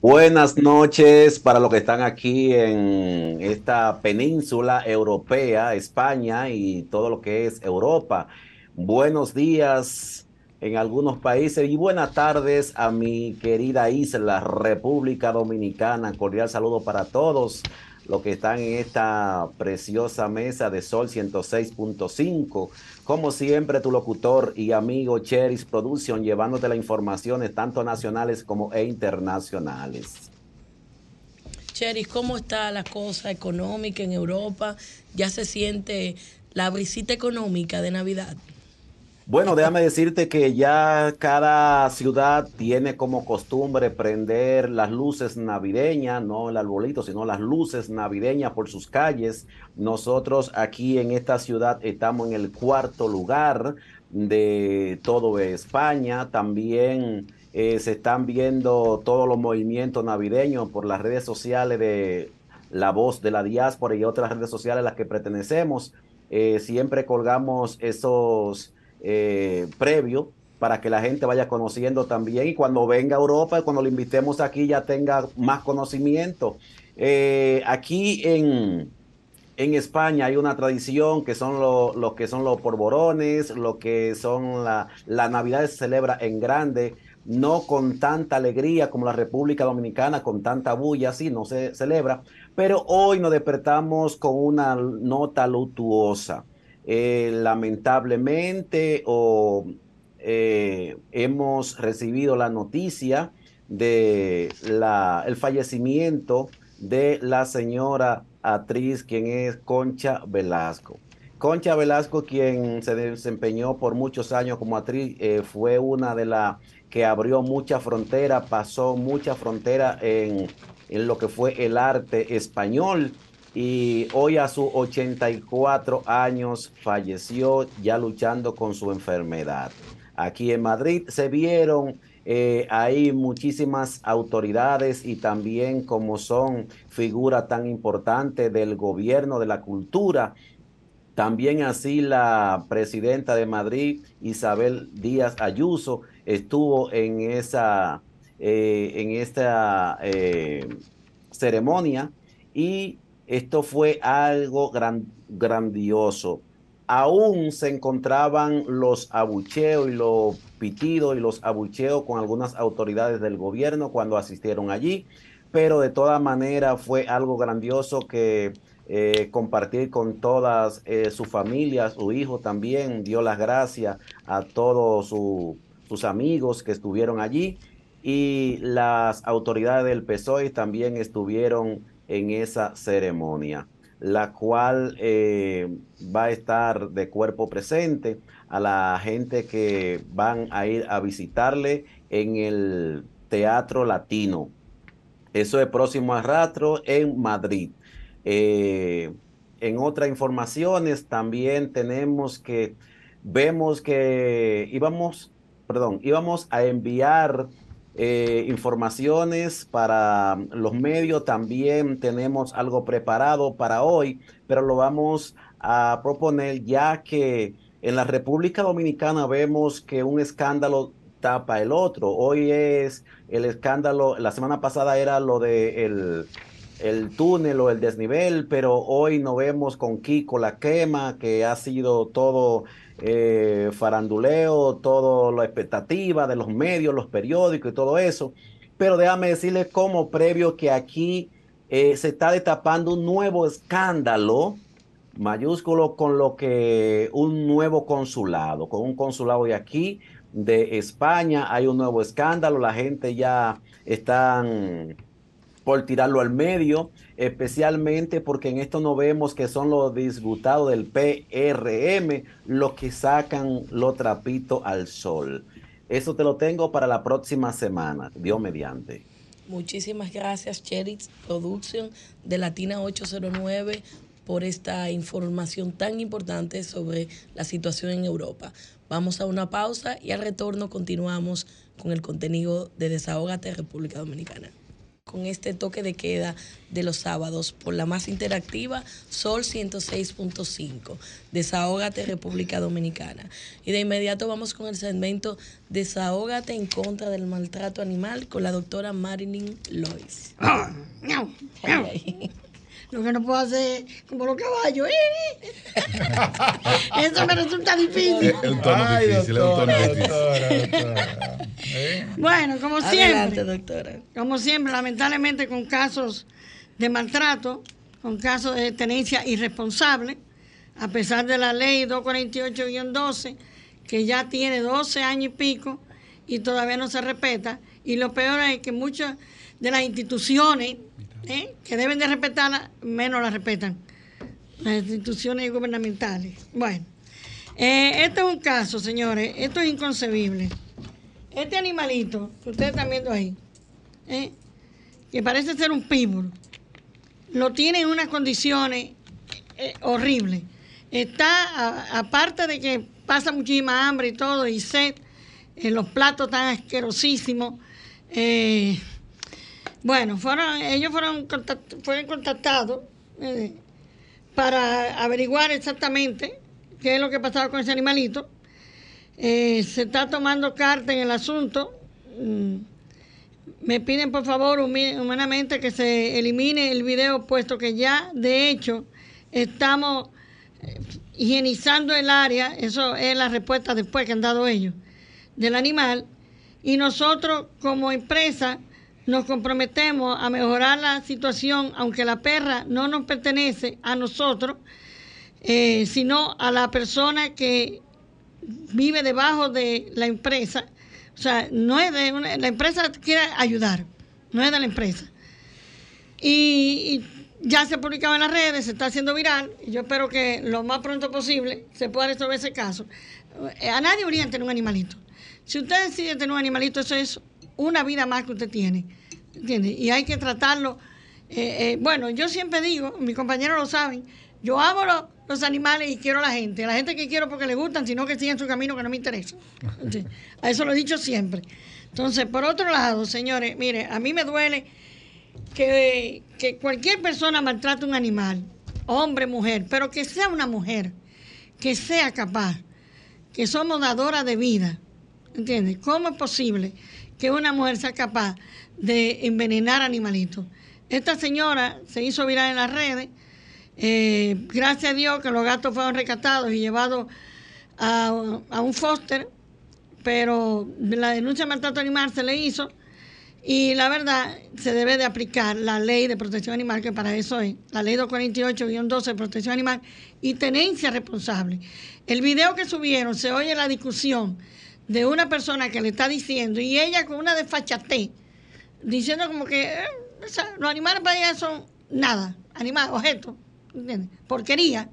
Buenas noches para los que están aquí en esta península europea, España y todo lo que es Europa. Buenos días en algunos países y buenas tardes a mi querida isla, República Dominicana. Cordial saludo para todos los que están en esta preciosa mesa de Sol 106.5. Como siempre, tu locutor y amigo Cheris Production, llevándote las informaciones tanto nacionales como e internacionales. Cheris, ¿cómo está la cosa económica en Europa? ¿Ya se siente la brisita económica de Navidad? Bueno, déjame decirte que ya cada ciudad tiene como costumbre prender las luces navideñas, no el arbolito, sino las luces navideñas por sus calles. Nosotros aquí en esta ciudad estamos en el cuarto lugar de todo España. También eh, se están viendo todos los movimientos navideños por las redes sociales de La Voz de la Diáspora y otras redes sociales a las que pertenecemos. Eh, siempre colgamos esos eh, previo para que la gente vaya conociendo también y cuando venga a Europa, cuando lo invitemos aquí ya tenga más conocimiento. Eh, aquí en, en España hay una tradición que son los que son los porborones, lo que son la, la Navidad se celebra en grande, no con tanta alegría como la República Dominicana, con tanta bulla, así no se celebra, pero hoy nos despertamos con una nota lutuosa. Eh, lamentablemente eh, hemos recibido la noticia de la, el fallecimiento de la señora actriz quien es Concha Velasco. Concha Velasco, quien se desempeñó por muchos años como actriz, eh, fue una de las que abrió mucha frontera, pasó mucha frontera en, en lo que fue el arte español y hoy a sus 84 años falleció ya luchando con su enfermedad. Aquí en Madrid se vieron eh, ahí muchísimas autoridades y también como son figuras tan importantes del gobierno de la cultura. También así la presidenta de Madrid, Isabel Díaz Ayuso, estuvo en esa, eh, en esta eh, ceremonia y esto fue algo grandioso. Aún se encontraban los abucheos y los pitidos y los abucheos con algunas autoridades del gobierno cuando asistieron allí, pero de todas maneras fue algo grandioso que eh, compartir con todas eh, sus familias, su hijo también dio las gracias a todos sus amigos que estuvieron allí y las autoridades del PSOE también estuvieron en esa ceremonia, la cual eh, va a estar de cuerpo presente a la gente que van a ir a visitarle en el Teatro Latino. Eso es próximo a Ratro en Madrid. Eh, en otras informaciones también tenemos que, vemos que íbamos, perdón, íbamos a enviar eh, informaciones para los medios. También tenemos algo preparado para hoy, pero lo vamos a proponer ya que en la República Dominicana vemos que un escándalo tapa el otro. Hoy es el escándalo, la semana pasada era lo de el, el túnel o el desnivel, pero hoy no vemos con Kiko la quema, que ha sido todo eh, faranduleo, todo la expectativa de los medios, los periódicos y todo eso. Pero déjame decirles como previo que aquí eh, se está destapando un nuevo escándalo mayúsculo con lo que un nuevo consulado, con un consulado de aquí, de España, hay un nuevo escándalo, la gente ya están por tirarlo al medio, especialmente porque en esto no vemos que son los disgutados del PRM los que sacan los trapitos al sol. Eso te lo tengo para la próxima semana, Dios mediante. Muchísimas gracias, Cheritz Production de Latina 809 por esta información tan importante sobre la situación en Europa. Vamos a una pausa y al retorno continuamos con el contenido de Desahogate República Dominicana. Con este toque de queda de los sábados por la más interactiva Sol 106.5. Desahógate República Dominicana. Y de inmediato vamos con el segmento Desahógate en contra del maltrato animal con la doctora Marilyn Lois. Lo que no puedo hacer como los caballos. Eso me resulta difícil. Es un tono difícil, es un tono difícil. Bueno, como siempre. doctora. Como siempre, lamentablemente con casos de maltrato, con casos de tenencia irresponsable, a pesar de la ley 248-12, que ya tiene 12 años y pico y todavía no se respeta. Y lo peor es que muchas de las instituciones ¿eh? que deben de respetarla, menos la respetan las instituciones gubernamentales. Bueno, eh, este es un caso, señores, esto es inconcebible. Este animalito que ustedes están viendo ahí, ¿eh? que parece ser un pitbull, lo tiene en unas condiciones horribles. Está, aparte de que pasa muchísima hambre y todo, y sed, los platos tan asquerosísimos, bueno, fueron, ellos fueron, fueron contactados eh, para averiguar exactamente qué es lo que pasaba con ese animalito. Eh, se está tomando carta en el asunto. Mm, me piden por favor humanamente que se elimine el video, puesto que ya de hecho estamos eh, higienizando el área, eso es la respuesta después que han dado ellos, del animal. Y nosotros como empresa nos comprometemos a mejorar la situación, aunque la perra no nos pertenece a nosotros, eh, sino a la persona que vive debajo de la empresa. O sea, no es de la empresa quiere ayudar, no es de la empresa. Y, ya se ha publicado en las redes, se está haciendo viral, yo espero que lo más pronto posible se pueda resolver ese caso. Eh, a nadie tener un animalito. Si usted decide tener un animalito, eso es una vida más que usted tiene. ¿Entiendes? Y hay que tratarlo. Eh, eh, bueno, yo siempre digo, mis compañeros lo saben, yo amo los, animales y quiero a la gente. La gente que quiero porque le gustan, sino que siguen su camino que no me interesa. A eso lo he dicho siempre. Entonces, por otro lado, señores, mire, a mí me duele que, que cualquier persona maltrate un animal, hombre, mujer, pero que sea una mujer, que sea capaz, que somos dadoras de vida. ¿Entiendes? ¿Cómo es posible que una mujer sea capaz de envenenar animalitos. Esta señora se hizo viral en las redes. Eh, gracias a Dios que los gatos fueron rescatados y llevados a, un foster, pero la denuncia de maltrato animal se le hizo y la verdad se debe de aplicar la ley de protección animal, que para eso es, la ley 248-12 de protección animal y tenencia responsable. El video que subieron se oye la discusión de una persona que le está diciendo y ella con una desfachatez diciendo como que eh, los animales para ella son nada, animales, objetos, ¿entiendes? Porquería.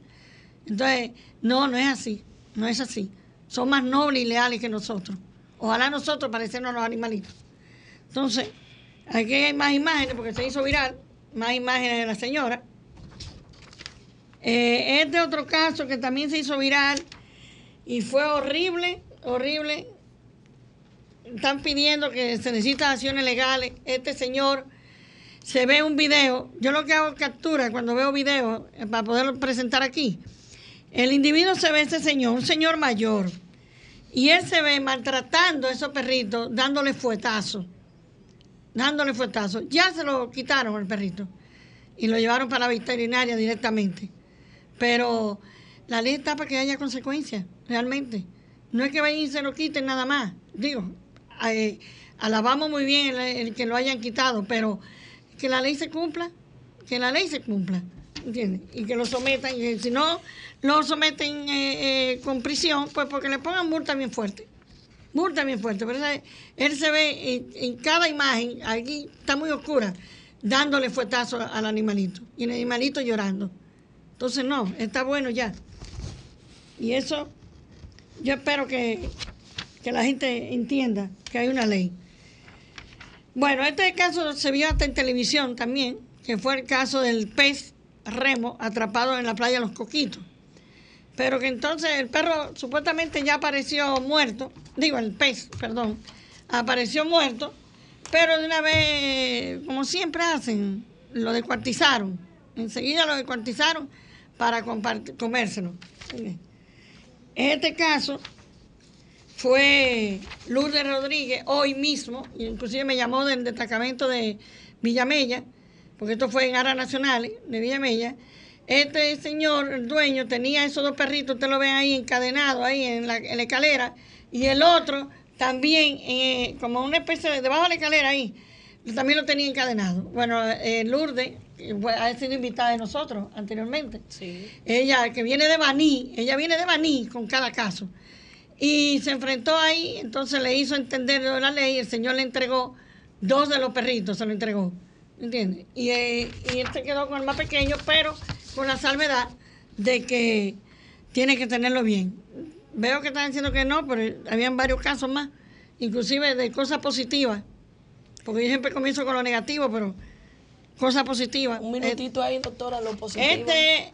Entonces, no, no es así, no es así. Son más nobles y leales que nosotros. Ojalá nosotros parecernos a los animalitos. Entonces, aquí hay más imágenes porque se hizo viral, más imágenes de la señora. Eh, este otro caso que también se hizo viral y fue horrible, horrible, están pidiendo que se necesitan acciones legales. Este señor se ve un video. Yo lo que hago es captura cuando veo videos eh, para poderlo presentar aquí. El individuo se ve ese señor, un señor mayor, y él se ve maltratando a esos perritos, dándole fuetazos. Dándole fuetazos. Ya se lo quitaron el perrito y lo llevaron para la veterinaria directamente. Pero la ley está para que haya consecuencias, realmente. No es que vayan y se lo quiten nada más. Digo, alabamos muy bien el, que lo hayan quitado, pero que la ley se cumpla, que la ley se cumpla, ¿entiendes? Y que lo sometan, y si no lo someten eh, eh, con prisión, pues porque le pongan multa bien fuerte. Multa bien fuerte. Pero él se ve en, cada imagen, aquí está muy oscura, dándole fuetazo al animalito. Y el animalito llorando. Entonces, no, está bueno ya. Y eso, yo espero que que la gente entienda que hay una ley. Bueno, este caso se vio hasta en televisión también, que fue el caso del pez remo atrapado en la playa Los Coquitos. Pero que entonces el perro supuestamente ya apareció muerto, digo el pez, perdón, apareció muerto, Pero de una vez, como siempre hacen, lo descuartizaron. Enseguida lo descuartizaron para comérselo. En este caso fue Lourdes Rodríguez, hoy mismo, inclusive me llamó del destacamento de Villamella, porque esto fue en Aras Nacionales de Villamella. Este señor, el dueño, tenía esos dos perritos, usted lo ve ahí encadenados ahí en la, escalera, y el otro también, eh, como una especie de debajo de la escalera ahí, también lo tenía encadenado. Bueno, eh, Lourdes ha sido invitada de nosotros anteriormente. Sí. Ella, que viene de Baní, ella viene de Baní con cada caso. Y se enfrentó ahí, entonces le hizo entender la ley, el señor le entregó dos de los perritos, se lo entregó. ¿Entiendes? Y, eh, y él se quedó con el más pequeño, pero con la salvedad de que tiene que tenerlo bien. Veo que están diciendo que no, pero habían varios casos más, inclusive de cosas positivas, porque yo siempre comienzo con lo negativo, pero cosas positivas. Un minutito ahí, doctora, lo positivo. Este,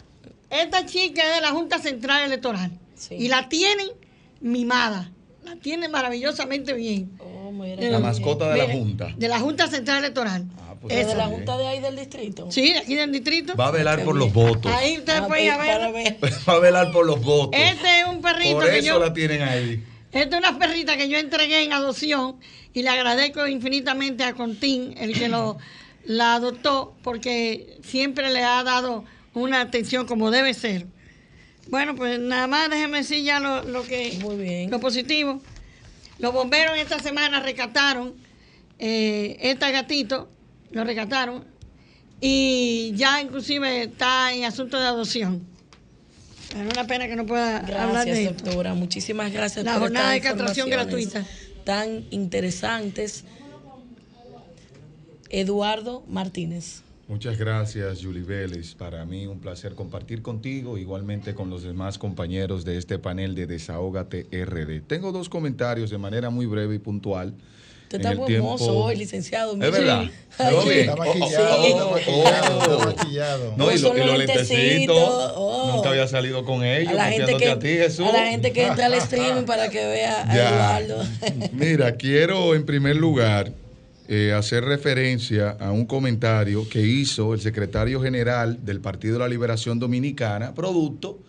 esta chica es de la Junta Central Electoral y la tienen mimada, la tienen maravillosamente bien. Oh, la mascota de la Junta. De la Junta Central Electoral. Pues ¿Es de la Junta de ahí del distrito? Sí, de aquí del distrito. Va a velar por los votos. Ahí usted ah, puede ver. Va a velar por los votos. Este es un perrito por eso la tienen ahí. Esta es una perrita que yo entregué en adopción y le agradezco infinitamente a Contín, el que lo, la adoptó, porque siempre le ha dado una atención como debe ser. Bueno, pues nada más déjeme decir ya lo, lo que Muy bien. lo positivo. Los bomberos esta semana rescataron eh, este gatito lo rescataron y ya inclusive está en asunto de adopción. Es una pena que no pueda hablar de Gracias, doctora. Muchísimas gracias La jornada de castración gratuita. Tan interesantes. Eduardo Martínez. Muchas gracias, Julie Vélez. Para mí un placer compartir contigo, igualmente con los demás compañeros de este panel de Desahógate RD. Tengo dos comentarios de manera muy breve y puntual. Usted está muy hermoso hoy, licenciado. Es verdad. Está maquillado, está maquillado. No, y, lo, los lentecitos. Oh. Nunca había salido con ellos. A la, gente que, a, ti, Jesús. a la gente que entra al streaming para que vea a Eduardo. Mira, quiero en primer lugar eh, hacer referencia a un comentario que hizo el secretario general del Partido de la Liberación Dominicana, producto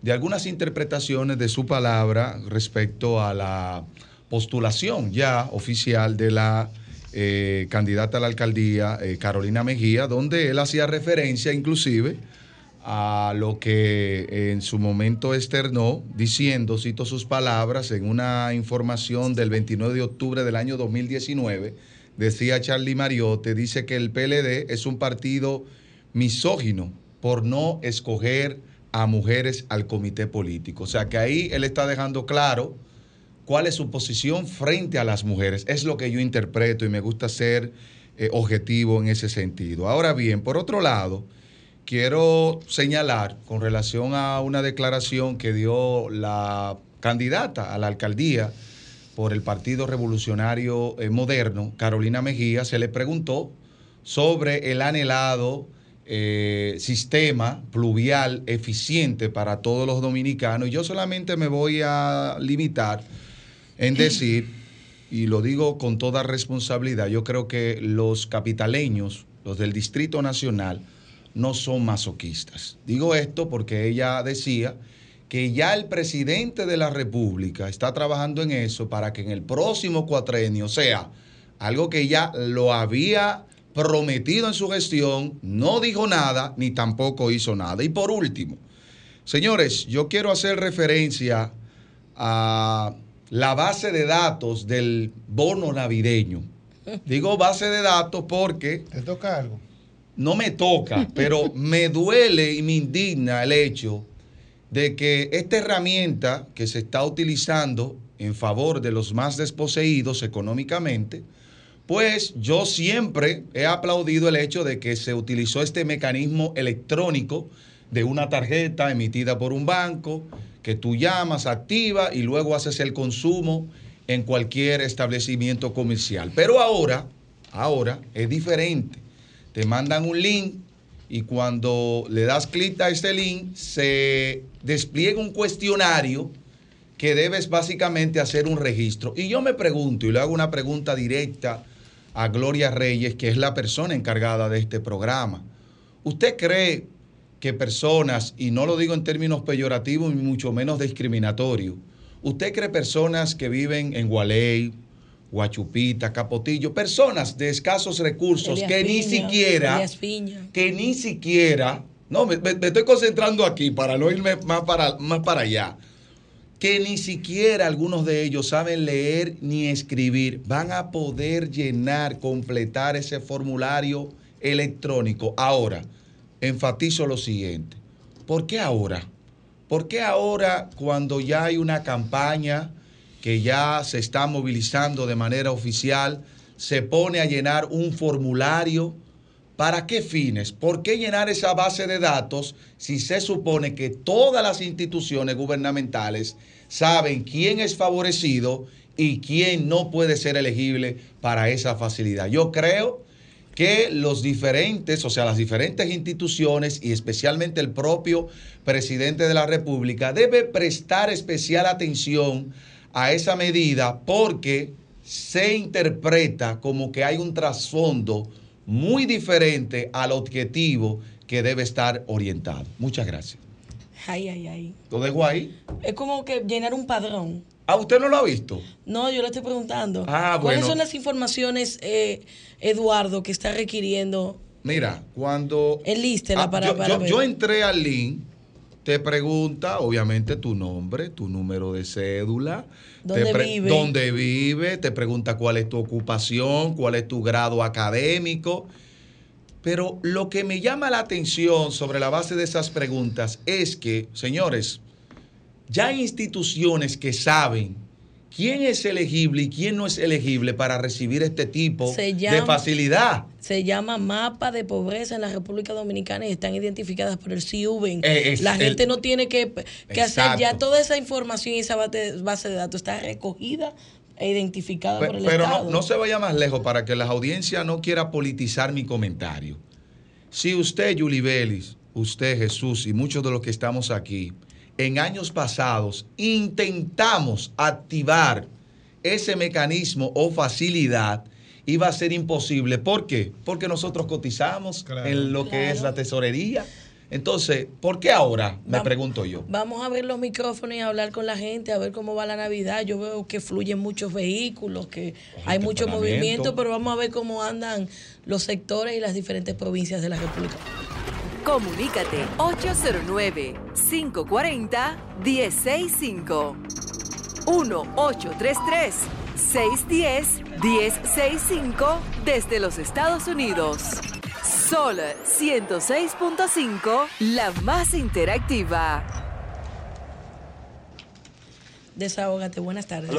de algunas interpretaciones de su palabra respecto a la postulación ya oficial de la eh, candidata a la alcaldía, eh, Carolina Mejía, donde él hacía referencia inclusive a lo que en su momento externó, diciendo, cito sus palabras, en una información del 29 de octubre del año 2019, decía Charlie Mariotte, dice que el PLD es un partido misógino por no escoger a mujeres al comité político. O sea que ahí él está dejando claro cuál es su posición frente a las mujeres. Es lo que yo interpreto y me gusta ser eh, objetivo en ese sentido. Ahora bien, por otro lado, quiero señalar con relación a una declaración que dio la candidata a la alcaldía por el Partido Revolucionario eh, Moderno, Carolina Mejía, se le preguntó sobre el anhelado eh, sistema pluvial eficiente para todos los dominicanos. Y yo solamente me voy a limitar en decir, y lo digo con toda responsabilidad, yo creo que los capitaleños, los del Distrito Nacional, no son masoquistas. Digo esto porque ella decía que ya el presidente de la República está trabajando en eso para que en el próximo cuatrenio, sea, algo que ya lo había prometido en su gestión, no dijo nada ni tampoco hizo nada. Y por último, señores, yo quiero hacer referencia a la base de datos del bono navideño. Digo base de datos porque... ¿Te toca algo? No me toca, pero me duele y me indigna el hecho de que esta herramienta que se está utilizando en favor de los más desposeídos económicamente, pues yo siempre he aplaudido el hecho de que se utilizó este mecanismo electrónico de una tarjeta emitida por un banco, que tú llamas, activa y luego haces el consumo en cualquier establecimiento comercial. Pero ahora, ahora es diferente. Te mandan un link y cuando le das clic a este link se despliega un cuestionario que debes básicamente hacer un registro. Y yo me pregunto, y le hago una pregunta directa a Gloria Reyes, que es la persona encargada de este programa. ¿Usted cree que personas, y no lo digo en términos peyorativos ni mucho menos discriminatorios, ¿usted cree personas que viven en Gualey, Guachupita, Capotillo, personas de escasos recursos que ni siquiera, que ni siquiera, no, me estoy concentrando aquí para no irme más para, más para allá, que ni siquiera algunos de ellos saben leer ni escribir, van a poder llenar, completar ese formulario electrónico. Ahora, enfatizo lo siguiente, ¿por qué ahora? ¿Por qué ahora cuando ya hay una campaña que ya se está movilizando de manera oficial, se pone a llenar un formulario? ¿Para qué fines? ¿Por qué llenar esa base de datos si se supone que todas las instituciones gubernamentales saben quién es favorecido y quién no puede ser elegible para esa facilidad? Yo creo que los diferentes, o sea, las diferentes instituciones y especialmente el propio presidente de la República debe prestar especial atención a esa medida porque se interpreta como que hay un trasfondo muy diferente al objetivo que debe estar orientado. Muchas gracias. Ay, ay, ay. Lo dejo ahí. Es como que llenar un padrón. ¿A usted no lo ha visto? No, yo le estoy preguntando. Ah, ¿Cuáles bueno. son las informaciones, eh, Eduardo, que está requiriendo? Mira, cuando... Enlístela Ah, para, yo, para yo- ver. yo entré al link, te pregunta, obviamente, tu nombre, tu número de cédula. ¿Dónde te vive? ¿Dónde vive? Te pregunta cuál es tu ocupación, cuál es tu grado académico. Pero lo que me llama la atención sobre la base de esas preguntas es que, señores, ya hay instituciones que saben quién es elegible y quién no es elegible para recibir este tipo de facilidad. Se llama mapa de pobreza en la República Dominicana y están identificadas por el CIUBEN. Eh, la el- gente no tiene que, que hacer ya toda esa información y esa base de datos está recogida e identificada por el Pero no, Estado. no se vaya más lejos para que la audiencia no quiera politizar mi comentario. Si usted, Yuli Vélez, usted, Jesús y muchos de los que estamos aquí, en años pasados intentamos activar ese mecanismo o facilidad, iba a ser imposible. ¿Por qué? Porque nosotros cotizamos Claro. en lo que Claro. es la tesorería. Entonces, ¿por qué ahora? Me Vamos- pregunto yo. Vamos a ver los micrófonos y a hablar con la gente, a ver cómo va la Navidad. Yo veo que fluyen muchos vehículos, que hay mucho movimiento, pero vamos a ver cómo andan los sectores y las diferentes provincias de la República. Comunícate 809-540-1065. 1-833-610-1065 desde los Estados Unidos. Sol 106.5, la más interactiva. Desahógate, buenas tardes.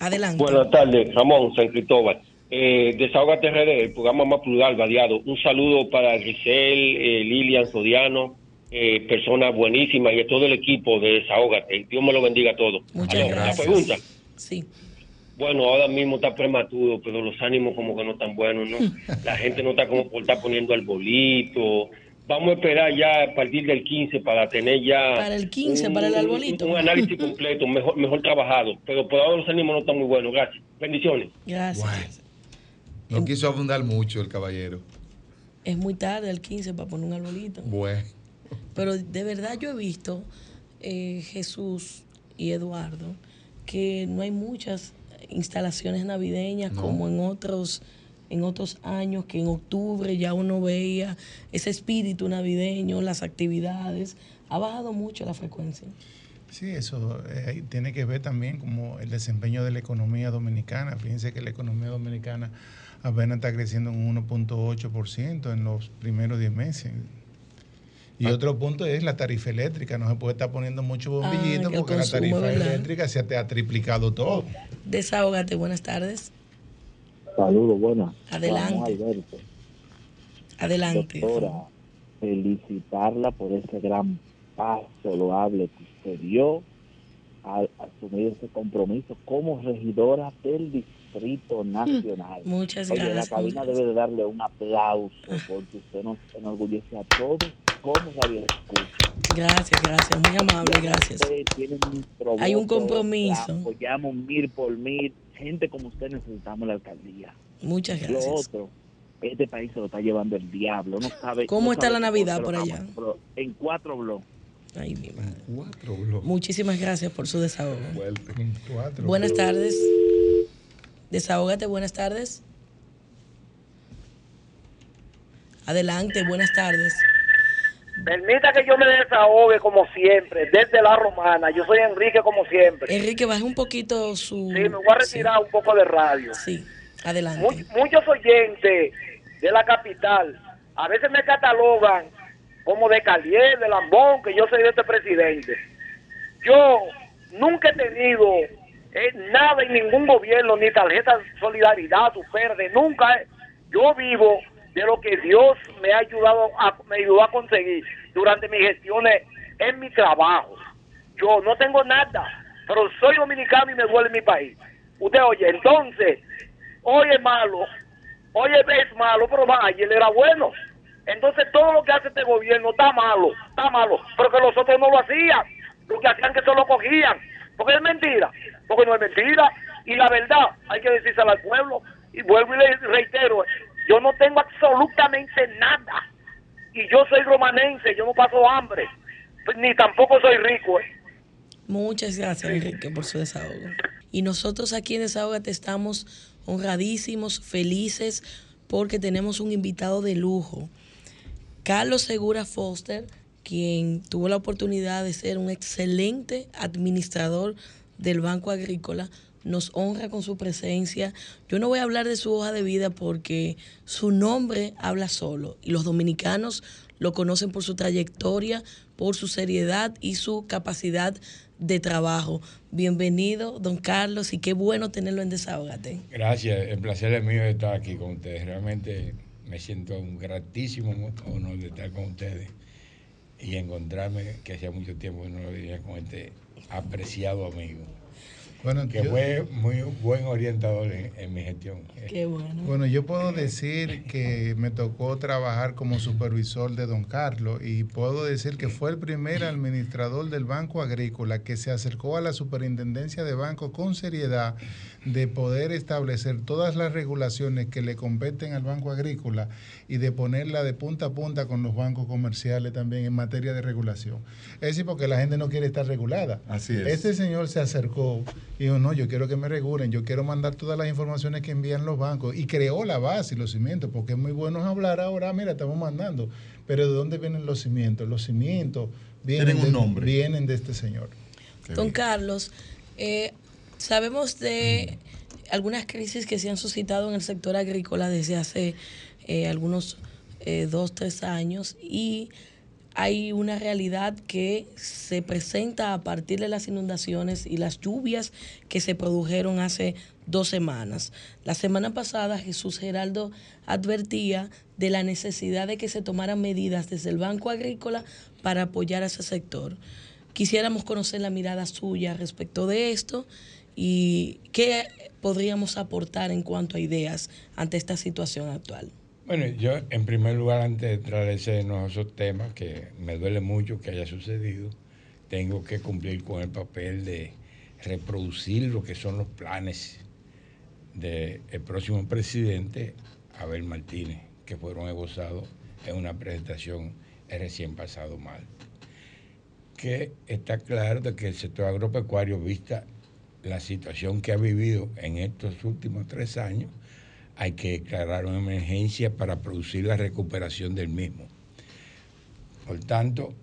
Adelante. Buenas tardes, Ramón San Cristóbal. Eh, Desahogate RD, el programa más plural, variado. Un saludo para Grisel, eh, Lilian Sodiano, eh, personas buenísimas y a todo el equipo de Desahógate. Dios me lo bendiga a todos. Muchas gracias. La pregunta. Sí. Bueno, ahora mismo está prematuro, pero los ánimos como que no están buenos, ¿no? La gente no está como por estar poniendo arbolito. Vamos a esperar ya a partir del 15 para tener ya... Para el 15, para el un- arbolito. Un, análisis completo, mejor, mejor trabajado. Pero por ahora los ánimos no están muy buenos. Gracias. Bendiciones. Gracias. No quiso abundar mucho el caballero. Es muy tarde el 15 para poner un arbolito. Bueno. Pero de verdad yo he visto, eh, Jesús y Eduardo, que no hay muchas instalaciones navideñas No. como en otros en otros años que en octubre ya uno veía ese espíritu navideño, las actividades, ha bajado mucho la frecuencia. Sí, eso eh, tiene que ver también como el desempeño de la economía dominicana. Fíjense que la economía dominicana apenas está creciendo en un 1.8% en los primeros 10 meses. Y Ah. otro punto es la tarifa eléctrica. No se puede estar poniendo mucho bombillito Ah, el porque la tarifa ¿verdad? eléctrica se te ha triplicado todo. Desahógate, buenas tardes. Saludos, buenas. Adelante. Adelante. Doctora, felicitarla por ese gran paso loable que usted dio al asumir ese compromiso como regidora del Distrito Nacional. Muchas Oye, la gracias. cabina debe de darle un aplauso porque usted nos enorgullece a todos como Radio Escucha. Gracias, gracias, muy amable, gracias. Hay un compromiso. la Apoyamos mil por mil. Gente como usted necesitamos la alcaldía. Muchas Lo gracias. otro, este país se lo está llevando el diablo. No sabe, ¿Cómo no está sabe la Navidad por lo allá? En cuatro blogs. Ay, mi madre. Cuatro blogs. Muchísimas gracias por su desahogo. Cuatro. Buenas tardes. Desahógate, buenas tardes. Adelante, buenas tardes. Permita que yo me desahogue como siempre, desde la romana. Yo soy Enrique como siempre. Enrique, baje un poquito su... Sí, me voy a retirar un poco de radio. Sí, adelante. Mu- muchos oyentes de la capital a veces me catalogan como de Calier, de Lambón, que yo soy de este presidente. Yo nunca he tenido eh, nada en ningún gobierno, ni tarjeta de solidaridad, su verde, nunca. Yo vivo de lo que Dios me ha ayudado a, me ayudó a conseguir durante mis gestiones en mi trabajo. Yo no tengo nada, pero soy dominicano y me duele mi país. Usted oye, entonces, hoy es malo, hoy es malo, pero ayer era bueno. Entonces todo lo que hace este gobierno está malo, está malo, pero que los otros no lo hacían, lo que hacían que se lo cogían, porque es mentira, porque no es mentira, y la verdad hay que decírsela al pueblo, y vuelvo y le reitero, yo no tengo absolutamente nada, y yo soy romanense, yo no paso hambre, pues, ni tampoco soy rico. eh. Muchas gracias, Enrique, por su desahogo. Y nosotros aquí en Desahogate estamos honradísimos, felices, porque tenemos un invitado de lujo. Carlos Segura Foster, quien tuvo la oportunidad de ser un excelente administrador del Banco Agrícola, nos honra con su presencia. Yo no voy a hablar de su hoja de vida porque su nombre habla solo y los dominicanos lo conocen por su trayectoria, por su seriedad y su capacidad de trabajo. Bienvenido, don Carlos, y qué bueno tenerlo en Desahogate. Gracias, el placer es mío de estar aquí con ustedes. Realmente me siento un gratísimo honor de estar con ustedes y encontrarme, que hacía mucho tiempo que no lo veía con este apreciado amigo, Bueno, que yo- fue muy buen orientador en, en mi gestión. Qué bueno. Bueno, yo puedo decir que me tocó trabajar como supervisor de Don Carlos y puedo decir que fue el primer administrador del Banco Agrícola que se acercó a la superintendencia de banco con seriedad de poder establecer todas las regulaciones que le competen al Banco Agrícola y de ponerla de punta a punta con los bancos comerciales también en materia de regulación. Es decir, porque la gente no quiere estar regulada. Así es. Este señor se acercó y dijo, no, yo quiero que me regulen, yo quiero mandar todas las informaciones que envían los bancos y creó la base y los cimientos, porque es muy bueno hablar ahora, mira, estamos mandando, pero ¿de dónde vienen los cimientos? Los cimientos vienen, un de, nombre. vienen de este señor. Don Carlos, eh, sabemos de algunas crisis que se han suscitado en el sector agrícola desde hace eh, algunos eh, dos, tres años y hay una realidad que se presenta a partir de las inundaciones y las lluvias que se produjeron hace dos semanas. La semana pasada Jesús Geraldo advertía de la necesidad de que se tomaran medidas desde el Banco Agrícola para apoyar a ese sector. Quisiéramos conocer la mirada suya respecto de esto y qué podríamos aportar en cuanto a ideas ante esta situación actual. Bueno, yo en primer lugar, antes de entrar a esos temas, que me duele mucho que haya sucedido, tengo que cumplir con el papel de reproducir lo que son los planes del próximo presidente, Abel Martínez, que fueron esbozados en una presentación el recién pasado mal. Que está claro de que el sector agropecuario, vista la situación que ha vivido en estos últimos tres años, hay que declarar una emergencia para producir la recuperación del mismo. Por tanto,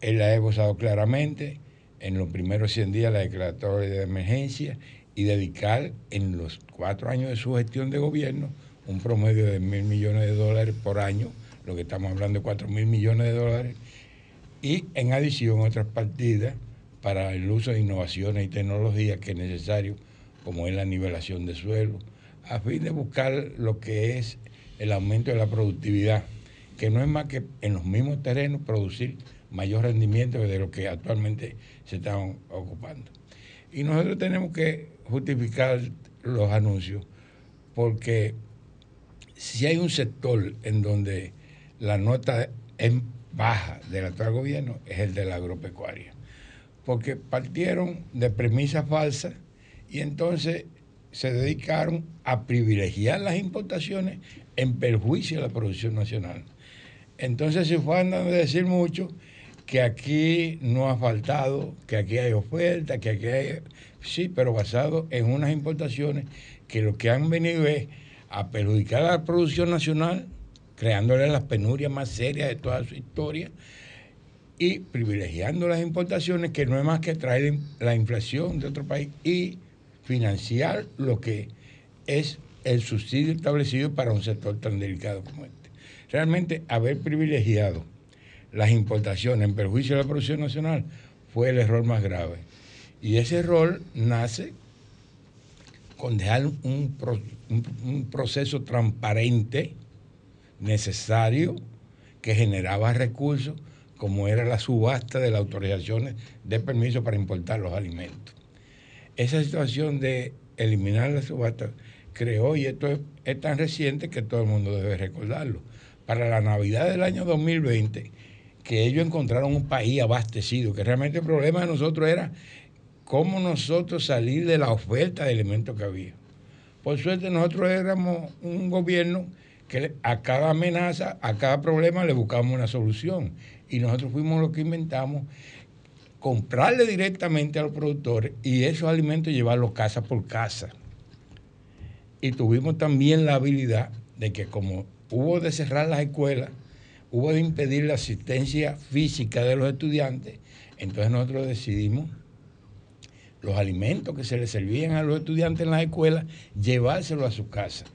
él ha esbozado claramente en los primeros 100 días la declaratoria de emergencia y dedicar en los cuatro años de su gestión de gobierno un promedio de mil millones de dólares por año, lo que estamos hablando de cuatro mil millones de dólares, y en adición otras partidas para el uso de innovaciones y tecnologías que es necesario, como es la nivelación de suelo, a fin de buscar lo que es el aumento de la productividad, que no es más que en los mismos terrenos producir mayor rendimiento de lo que actualmente se están ocupando. Y nosotros tenemos que justificar los anuncios, porque si hay un sector en donde la nota es baja del actual gobierno, es el de la agropecuaria. Porque partieron de premisas falsas y entonces se dedicaron a privilegiar las importaciones en perjuicio de la producción nacional. Entonces se fue a decir mucho que aquí no ha faltado, que aquí hay oferta, que aquí hay... Sí, pero basado en unas importaciones que lo que han venido es a perjudicar a la producción nacional, creándole las penurias más serias de toda su historia y privilegiando las importaciones, que no es más que traer la inflación de otro país y financiar lo que es el subsidio establecido para un sector tan delicado como este. Realmente haber privilegiado las importaciones en perjuicio de la producción nacional fue el error más grave. Y ese error nace con dejar un, un proceso transparente, necesario, que generaba recursos, como era la subasta de las autorizaciones de permiso para importar los alimentos. Esa situación de eliminar la subasta creó, y esto es, tan reciente que todo el mundo debe recordarlo, para la Navidad del año 2020, que ellos encontraron un país abastecido, que realmente el problema de nosotros era cómo nosotros salir de la oferta de elementos que había. Por suerte nosotros éramos un gobierno que a cada amenaza, a cada problema le buscamos una solución. Y nosotros fuimos los que inventamos comprarle directamente a los productores y esos alimentos llevarlos casa por casa. Y tuvimos también la habilidad de que como hubo de cerrar las escuelas, hubo de impedir la asistencia física de los estudiantes, entonces nosotros decidimos los alimentos que se les servían a los estudiantes en las escuelas, llevárselos a su casa,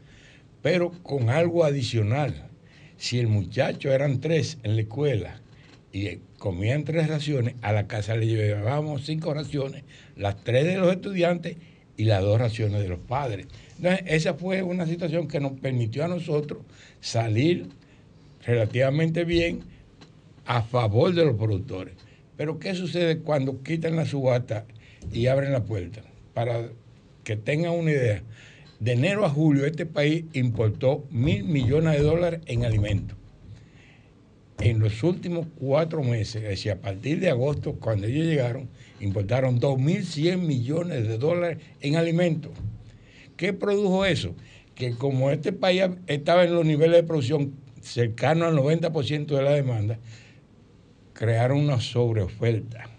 pero con algo adicional. Si el muchacho eran tres en la escuela y comían tres raciones, a la casa le llevábamos cinco raciones, las tres de los estudiantes y las dos raciones de los padres. Entonces, esa fue una situación que nos permitió a nosotros salir relativamente bien a favor de los productores. Pero ¿qué sucede cuando quitan la subasta y abren la puerta? Para que tengan una idea, de enero a julio este país importó mil millones de dólares en alimentos. En los últimos cuatro meses, es decir, a partir de agosto, cuando ellos llegaron, importaron 2.100 millones de dólares en alimentos. ¿Qué produjo eso? Que como este país estaba en los niveles de producción cercanos al 90% de la demanda, crearon una sobreoferta.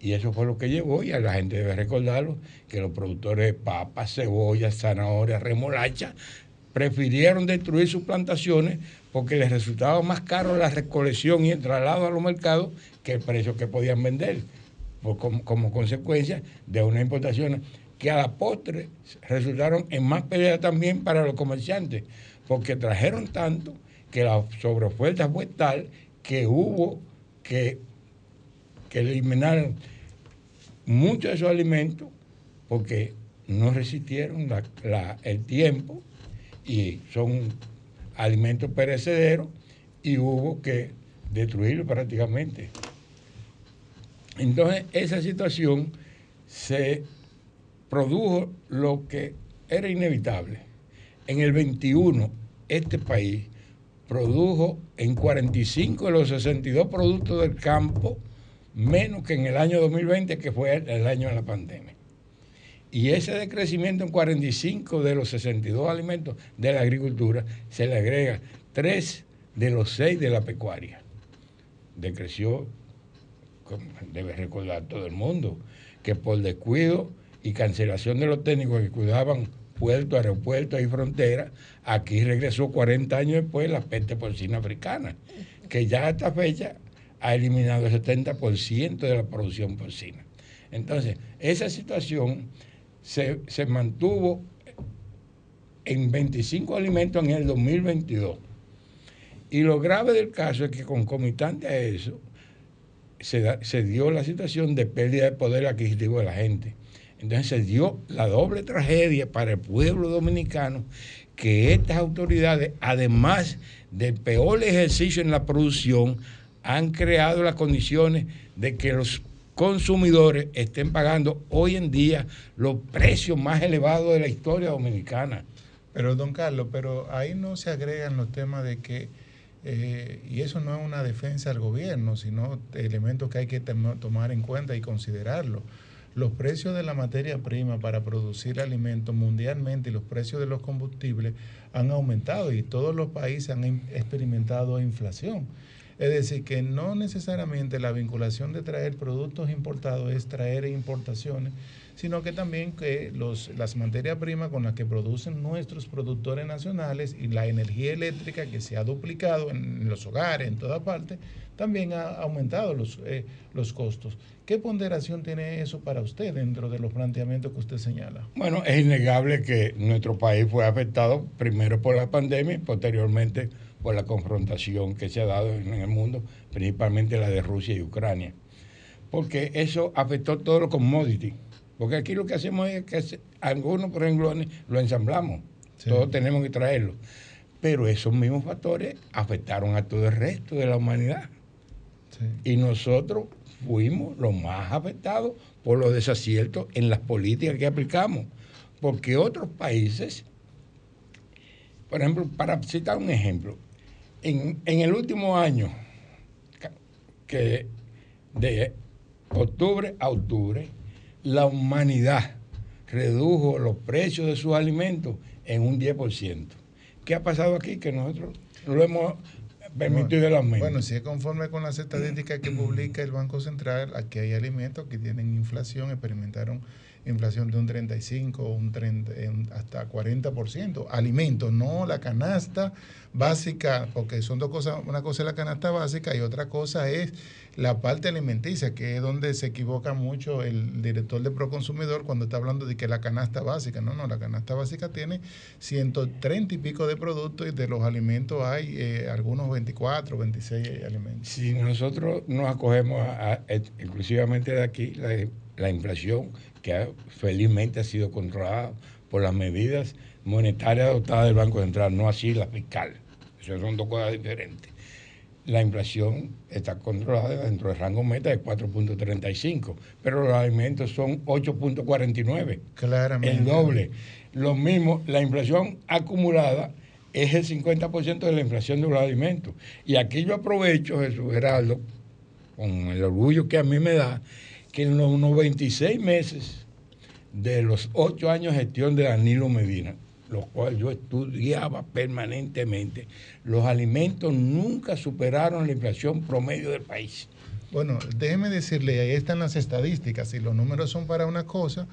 Y eso fue lo que llevó, y a la gente debe recordarlo, que los productores de papas, cebollas, zanahorias, remolacha, prefirieron destruir sus plantaciones porque les resultaba más caro la recolección y el traslado a los mercados que el precio que podían vender, como, como, consecuencia de una importación que a la postre resultaron en más pelea también para los comerciantes, porque trajeron tanto que la sobreoferta fue tal que hubo que, que eliminar muchos de esos alimentos porque no resistieron el tiempo y son alimentos perecederos y hubo que destruirlos prácticamente. Entonces, esa situación se produjo lo que era inevitable. En el 21, este país produjo en 45 de los 62 productos del campo menos que en el año 2020, que fue el año de la pandemia. Y ese decrecimiento en 45 de los 62 alimentos de la agricultura se le agrega 3 de los 6 de la pecuaria. Decreció, debe recordar todo el mundo, que por descuido y cancelación de los técnicos que cuidaban puertos, aeropuertos y fronteras, aquí regresó 40 años después la peste porcina africana, que ya a esta fecha ha eliminado el 70% de la producción porcina. Entonces, esa situación se, se mantuvo en 25 alimentos en el 2022. Y lo grave del caso es que concomitante a eso, se, se, dio la situación de pérdida de poder adquisitivo de la gente. Entonces se dio la doble tragedia para el pueblo dominicano que estas autoridades, además del peor ejercicio en la producción, han creado las condiciones de que los consumidores estén pagando hoy en día los precios más elevados de la historia dominicana. Pero, don Carlos, pero ahí no se agregan los temas de que, eh, y eso no es una defensa del gobierno, sino elementos que hay que tomar en cuenta y considerarlo. los precios de la materia prima para producir alimentos mundialmente y los precios de los combustibles han aumentado y todos los países han experimentado inflación. Es decir, que no necesariamente la vinculación de traer productos importados es traer importaciones, sino que también que las materias primas con las que producen nuestros productores nacionales y la energía eléctrica que se ha duplicado en los hogares, en toda parte, también ha aumentado los, eh, los costos. ¿Qué ponderación tiene eso para usted dentro de los planteamientos que usted señala? Bueno, es innegable que nuestro país fue afectado primero por la pandemia y posteriormente por la confrontación que se ha dado en el mundo, principalmente la de Rusia y Ucrania. Porque eso afectó todos los commodities. Porque aquí lo que hacemos es que algunos renglones lo ensamblamos. Todos tenemos que traerlo. Pero esos mismos factores afectaron a todo el resto de la humanidad. Y nosotros fuimos los más afectados por los desaciertos en las políticas que aplicamos. Porque otros países, por ejemplo, para citar un ejemplo, en, en el último año, que de octubre a octubre, la humanidad redujo los precios de sus alimentos en un 10%. ¿Qué ha pasado aquí? Que nosotros lo hemos permitido el aumento. Bueno, si es conforme con las estadísticas que publica el Banco Central, aquí hay alimentos que tienen inflación, experimentaron inflación de un 35, un 30, un- hasta 40%. Alimentos, no la canasta básica, porque son dos cosas, una cosa es la canasta básica y otra cosa es la parte alimenticia, que es donde se equivoca mucho el director de Proconsumidor cuando está hablando de que la canasta básica. No, no, la canasta básica tiene 130 y pico de productos y de los alimentos hay eh, algunos 24, 26 alimentos. Si nosotros nos acogemos a, et- exclusivamente de aquí, la inflación, que felizmente ha sido controlada por las medidas monetarias adoptadas del Banco Central, no así la fiscal. Eso son dos cosas diferentes. La inflación está controlada dentro del rango meta de 4.35, pero los alimentos son 8.49. Claramente. El doble. Lo mismo, la inflación acumulada es el 50% de la inflación de los alimentos. Y aquí yo aprovecho, Jesús Geraldo, con el orgullo que a mí me da, que en los 96 meses de los 8 años de gestión de Danilo Medina, los cuales yo estudiaba permanentemente, los alimentos nunca superaron la inflación promedio del país. Bueno, déjeme decirle, ahí están las estadísticas y los números son para una cosa.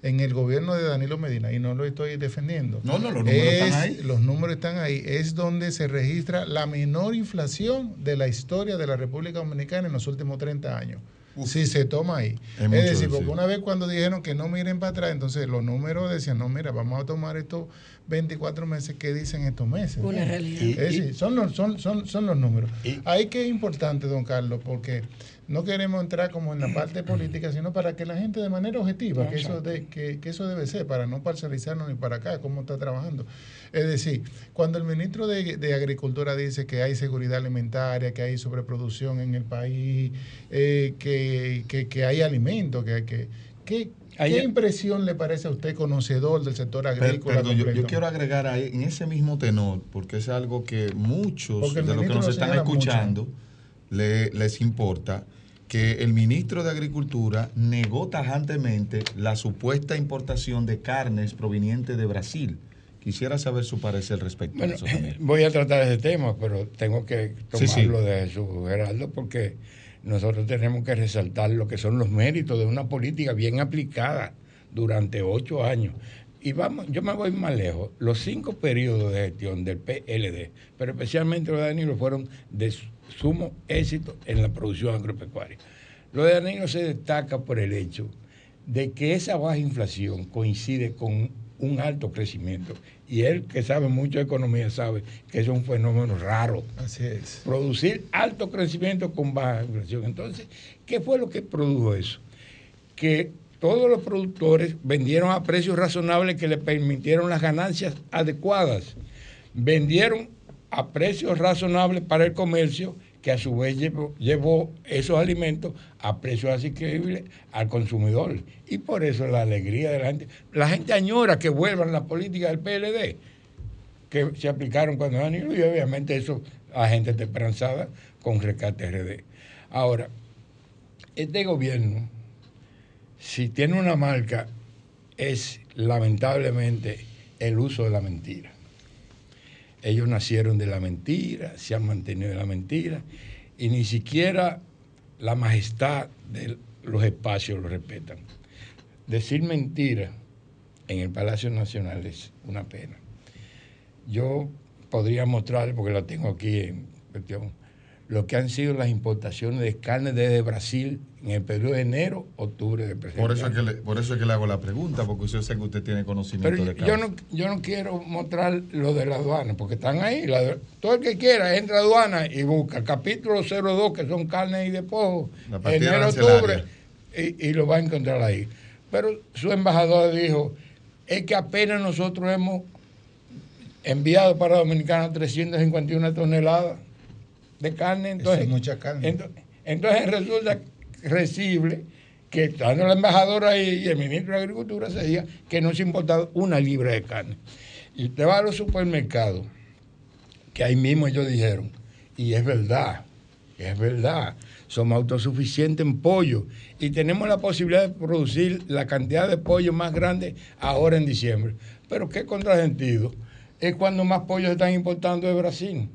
En el gobierno de Danilo Medina, y no lo estoy defendiendo. No, no, los números están ahí. Los números están ahí. Es donde se registra la menor inflación de la historia de la República Dominicana en los últimos 30 años. Si se toma ahí. Es decir, porque una vez cuando dijeron que no miren para atrás, entonces los números decían, no, mira, vamos a tomar estos 24 meses, ¿qué dicen estos meses? Una realidad. Es decir, son los, son, son, son los números. Ahí que es importante, don Carlos, porque no queremos entrar como en la parte política, sino para que la gente de manera objetiva, que eso, de, que, que eso debe ser, para no parcializarnos ni para acá, cómo está trabajando. Es decir, cuando el ministro de, de Agricultura dice que hay seguridad alimentaria, que hay sobreproducción en el país, eh, que, que, que hay alimentos, que hay que... ¿Qué, Ahí- ¿Qué impresión le parece a usted, conocedor del sector agrícola? perdón, yo, quiero agregar ahí en ese mismo tenor, porque es algo que muchos de los que nos están escuchando le- les importa que el ministro de Agricultura negó tajantemente la supuesta importación de carnes provenientes de Brasil. Quisiera saber su parecer respecto Bueno, a eso también. voy a tratar ese tema, pero tengo que Sí, sí. tomarlo de Jesús Geraldo porque nosotros tenemos que resaltar lo que son los méritos de una política bien aplicada durante ocho años. Y vamos, yo me voy más lejos. Los cinco periodos de gestión del PLD, pero especialmente los de Danilo, fueron de sumo éxito en la producción agropecuaria. Lo de Danilo se destaca por el hecho de que esa baja inflación coincide con un alto crecimiento. Y él, que sabe mucho de economía, sabe que es un fenómeno raro. Así es. Producir alto crecimiento con baja inflación. Entonces, ¿qué fue lo que produjo eso? Que todos los productores vendieron a precios razonables que le permitieron las ganancias adecuadas. Vendieron a precios razonables para el comercio que a su vez llevó, esos alimentos a precios asequibles al consumidor. Y por eso la alegría de la gente. La gente añora que vuelvan las políticas del PLD que se aplicaron cuando Danilo y obviamente eso la gente está esperanzada con Rescate RD. Ahora, este gobierno si tiene una marca, es lamentablemente el uso de la mentira. Ellos nacieron de la mentira, se han mantenido de la mentira, y ni siquiera la majestad de los espacios lo respetan. Decir mentira en el Palacio Nacional es una pena. Yo podría mostrar, porque la tengo aquí en cuestión, lo que han sido las importaciones de carne desde Brasil en el periodo de enero, octubre de presente Por eso, es año. que le, por eso es que le hago la pregunta, porque yo sé que usted tiene conocimiento Pero de yo causa. no, yo no quiero mostrar lo de la aduana, porque están ahí. La- todo el que quiera entra a aduana y busca capítulo 02, que son carnes y de pojo, enero, octubre, y, y lo va a encontrar ahí. Pero su embajador dijo, es que apenas nosotros hemos enviado para Dominicana 351 toneladas de carne. Entonces, es mucha carne. ento- Entonces resulta recible que estando la embajadora ahí y el ministro de Agricultura se diga que no se ha importado una libra de carne. Y usted va a los supermercados, que ahí mismo ellos dijeron, y es verdad, es verdad, somos autosuficientes en pollo y tenemos la posibilidad de producir la cantidad de pollo más grande ahora en diciembre. Pero qué contrasentido es cuando más pollos están importando de Brasil.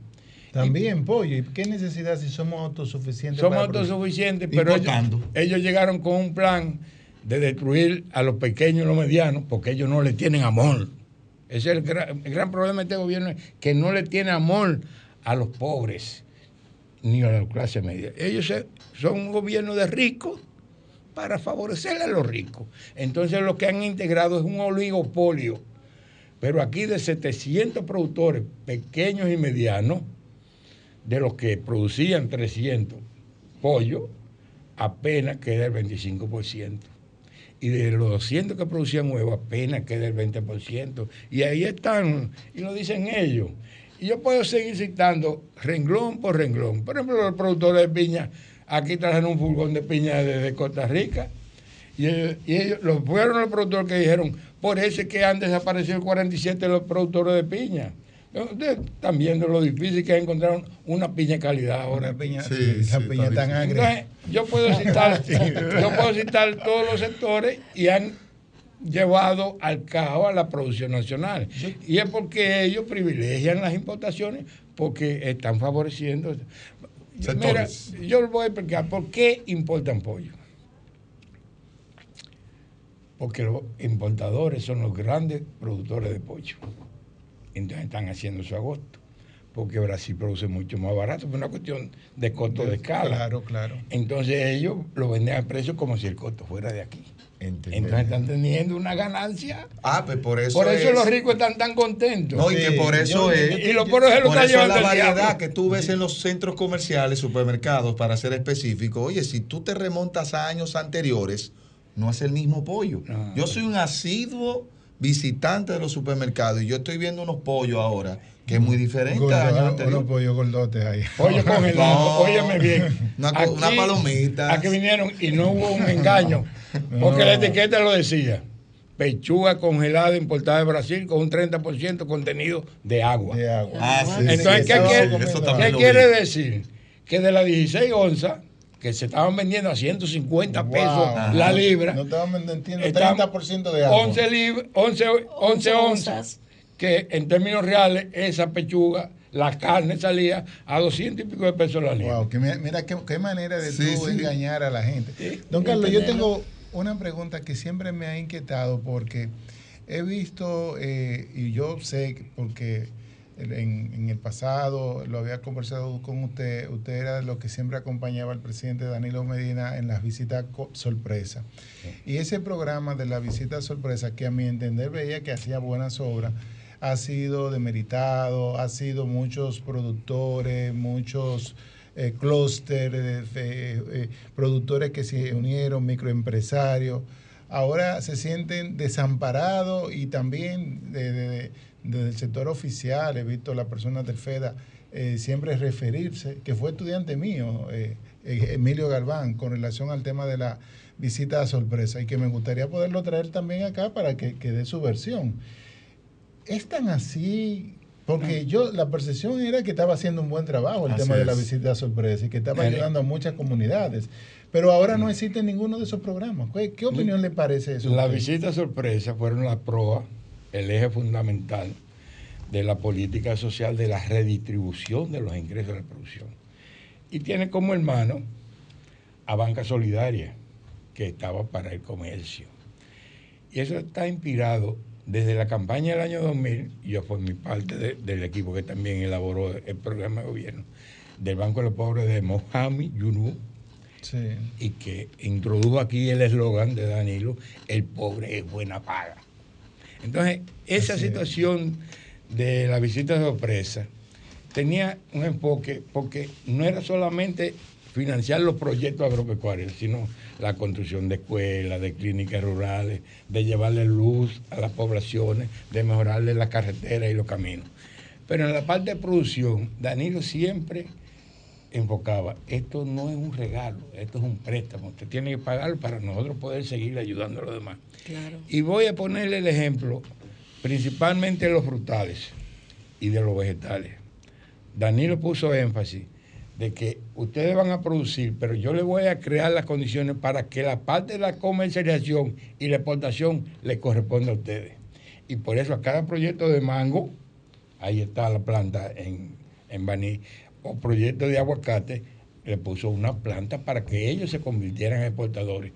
También pollo. ¿Y qué necesidad si somos autosuficientes? Somos autosuficientes, pero ellos, ellos llegaron con un plan de destruir a los pequeños y los medianos porque ellos no le tienen amor. Ese es el gran, el gran problema de este gobierno, que no le tiene amor a los pobres ni a la clase media. Ellos son un gobierno de ricos para favorecer a los ricos. Entonces lo que han integrado es un oligopolio. Pero aquí de 700 productores pequeños y medianos, de los que producían 300 pollo, apenas queda el 25%. Y de los 200 que producían huevos, apenas queda el 20%. Y ahí están, y lo dicen ellos. Y yo puedo seguir citando renglón por renglón. Por ejemplo, los productores de piña, aquí trajeron un furgón de piña desde Costa Rica. Y ellos, los, fueron los productores que dijeron, por eso es que han desaparecido el 47 de los productores de piña. Ustedes están viendo lo difícil que es encontrar una piña de calidad ahora. Una piña, Sí, esa sí, piña tan agria. Yo puedo citar, yo puedo citar todos los sectores y han llevado al caos a la producción nacional. Y es porque ellos privilegian las importaciones porque están favoreciendo. Mira, Sectores. yo les voy a explicar por qué importan pollo. Porque los importadores son los grandes productores de pollo. Entonces están haciendo su agosto. Porque Brasil produce mucho más barato, por una cuestión de costo de escala. Claro, claro. Entonces ellos lo venden a precio como si el costo fuera de aquí. Entonces están teniendo una ganancia. Ah, pues por eso Por eso es- los ricos están tan contentos. No, y que por eso es. Y lo por eso es llevando la variedad diablo. que tú ves en los centros comerciales, supermercados, para ser específico. Oye, si tú te remontas a años anteriores, no es el mismo pollo. Yo soy un asiduo visitante de los supermercados y yo estoy viendo unos pollos ahora que es muy diferente Gordo- a años unos anteriores. pollos gordotes ahí. Pollo congelado, No. óyeme bien. Una una palomita. Aquí vinieron y no hubo un engaño. Porque No. la etiqueta lo decía. Pechuga congelada importada de Brasil con un 30% contenido de agua. De agua. Ah, sí, Entonces, sí, ¿qué, quiere, qué quiere decir? Que de las 16 onzas, que se estaban vendiendo a 150 pesos Wow. la libra, No estaban vendiendo Están 30% de agua. 11, lib- 11, 11 onzas, que en términos reales esa pechuga, la carne salía a 200 y pico de pesos la libra. Wow, que mira, mira qué, qué manera de Sí, tú sí. engañar a la gente. Sí, Don Carlos, yo tengo una pregunta que siempre me ha inquietado porque he visto, eh, y yo sé que- porque en, en el pasado lo había conversado con usted, usted era los que siempre acompañaba al presidente Danilo Medina en las visitas sorpresa. Y ese programa de la visita sorpresa, que a mi entender veía que hacía buenas obras, ha sido demeritado, ha sido muchos productores, muchos eh, clústeres, eh, eh, productores que se unieron, microempresarios, ahora se sienten desamparados y también de- desde el sector oficial, he visto las personas del FEDA eh, siempre referirse, que fue estudiante mío, eh, eh, Emilio Galván, con relación al tema de la visita a sorpresa y que me gustaría poderlo traer también acá para que, que dé su versión. ¿Es tan así Porque yo, la percepción era que estaba haciendo un buen trabajo el Así tema de la visita sorpresa y que estaba ayudando a muchas comunidades. Pero ahora no existe ninguno de esos programas. ¿Qué, qué opinión le parece eso? a La visita sorpresa fueron la proa, el eje fundamental de la política social de la redistribución de los ingresos de la producción. Y tiene como hermano a Banca Solidaria, que estaba para el comercio. Y eso está inspirado desde la campaña del año 2000, y yo formé parte de- del equipo que también elaboró el programa de gobierno del Banco de los Pobres de Mohamed Yunus, Sí. y que introdujo aquí el eslogan de Danilo, el pobre es buena paga. Entonces, esa Así es. situación de la visita sorpresa tenía un enfoque porque no era solamente financiar los proyectos agropecuarios, sino la construcción de escuelas, de clínicas rurales, de llevarle luz a las poblaciones, de mejorarle las carreteras y los caminos. Pero en la parte de producción, Danilo siempre enfocaba, esto no es un regalo, esto es un préstamo, usted tiene que pagarlo para nosotros poder seguir ayudando a los demás. Claro. Y voy a ponerle el ejemplo principalmente de los frutales y de los vegetales. Danilo puso énfasis de que ustedes van a producir, pero yo les voy a crear las condiciones para que la parte de la comercialización y la exportación le corresponda a ustedes. Y por eso a cada proyecto de mango, ahí está la planta en, en Baní, o proyecto de aguacate, le puso una planta para que ellos se convirtieran en exportadores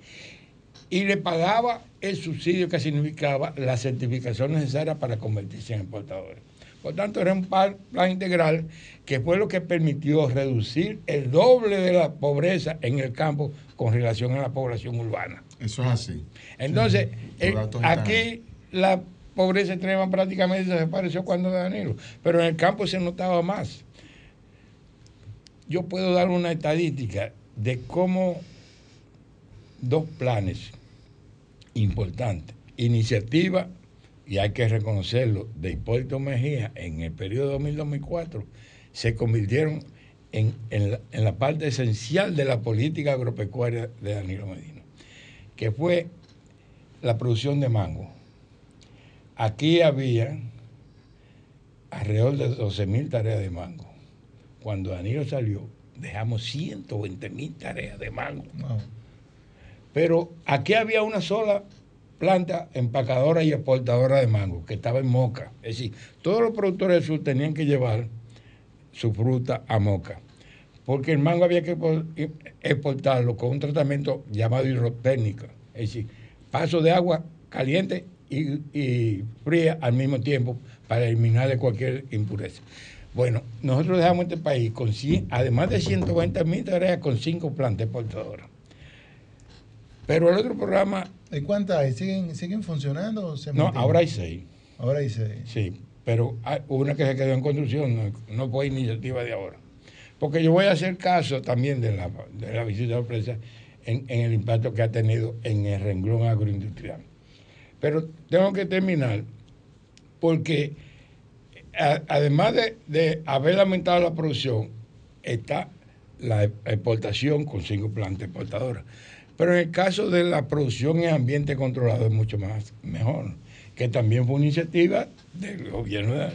y le pagaba el subsidio que significaba la certificación necesaria para convertirse en exportadores. Por tanto, era un plan integral que fue lo que permitió reducir el doble de la pobreza en el campo con relación a la población urbana. Eso es así. Entonces, eh, aquí la pobreza extrema prácticamente desapareció cuando Danilo, pero en el campo se notaba más. Yo puedo dar una estadística de cómo dos planes importantes, iniciativa, y hay que reconocerlo, de Hipólito Mejía en el periodo 2000-2004, se convirtieron en, en la, en la parte esencial de la política agropecuaria de Danilo Medina, que fue la producción de mango. Aquí había alrededor de 12 mil tareas de mango. Cuando Danilo salió, dejamos 120 mil tareas de mango. Wow. Pero aquí había una sola planta empacadora y exportadora de mango, que estaba en Moca. Es decir, todos los productores del sur tenían que llevar su fruta a Moca. Porque el mango había que expo- exportarlo con un tratamiento llamado hidrotécnica. Es decir, paso de agua caliente y, y fría al mismo tiempo para eliminarle cualquier impureza. Bueno, nosotros dejamos este país con 100, además de 120 mil tareas con cinco plantas exportadoras. Pero el otro programa, ¿Y cuántas hay? ¿Siguen, ¿Siguen funcionando? o se no, mantienen? ahora hay seis, Ahora hay seis. sí, pero hay una que se quedó en construcción, no, no fue iniciativa de ahora. Porque yo voy a hacer caso también de la, de la visita de sorpresa en, en el impacto que ha tenido en el renglón agroindustrial. Pero tengo que terminar porque además de, de haber aumentado la producción, está la exportación con cinco plantas exportadoras. Pero en el caso de la producción en ambiente controlado es mucho más mejor, que también fue una iniciativa del gobierno. de-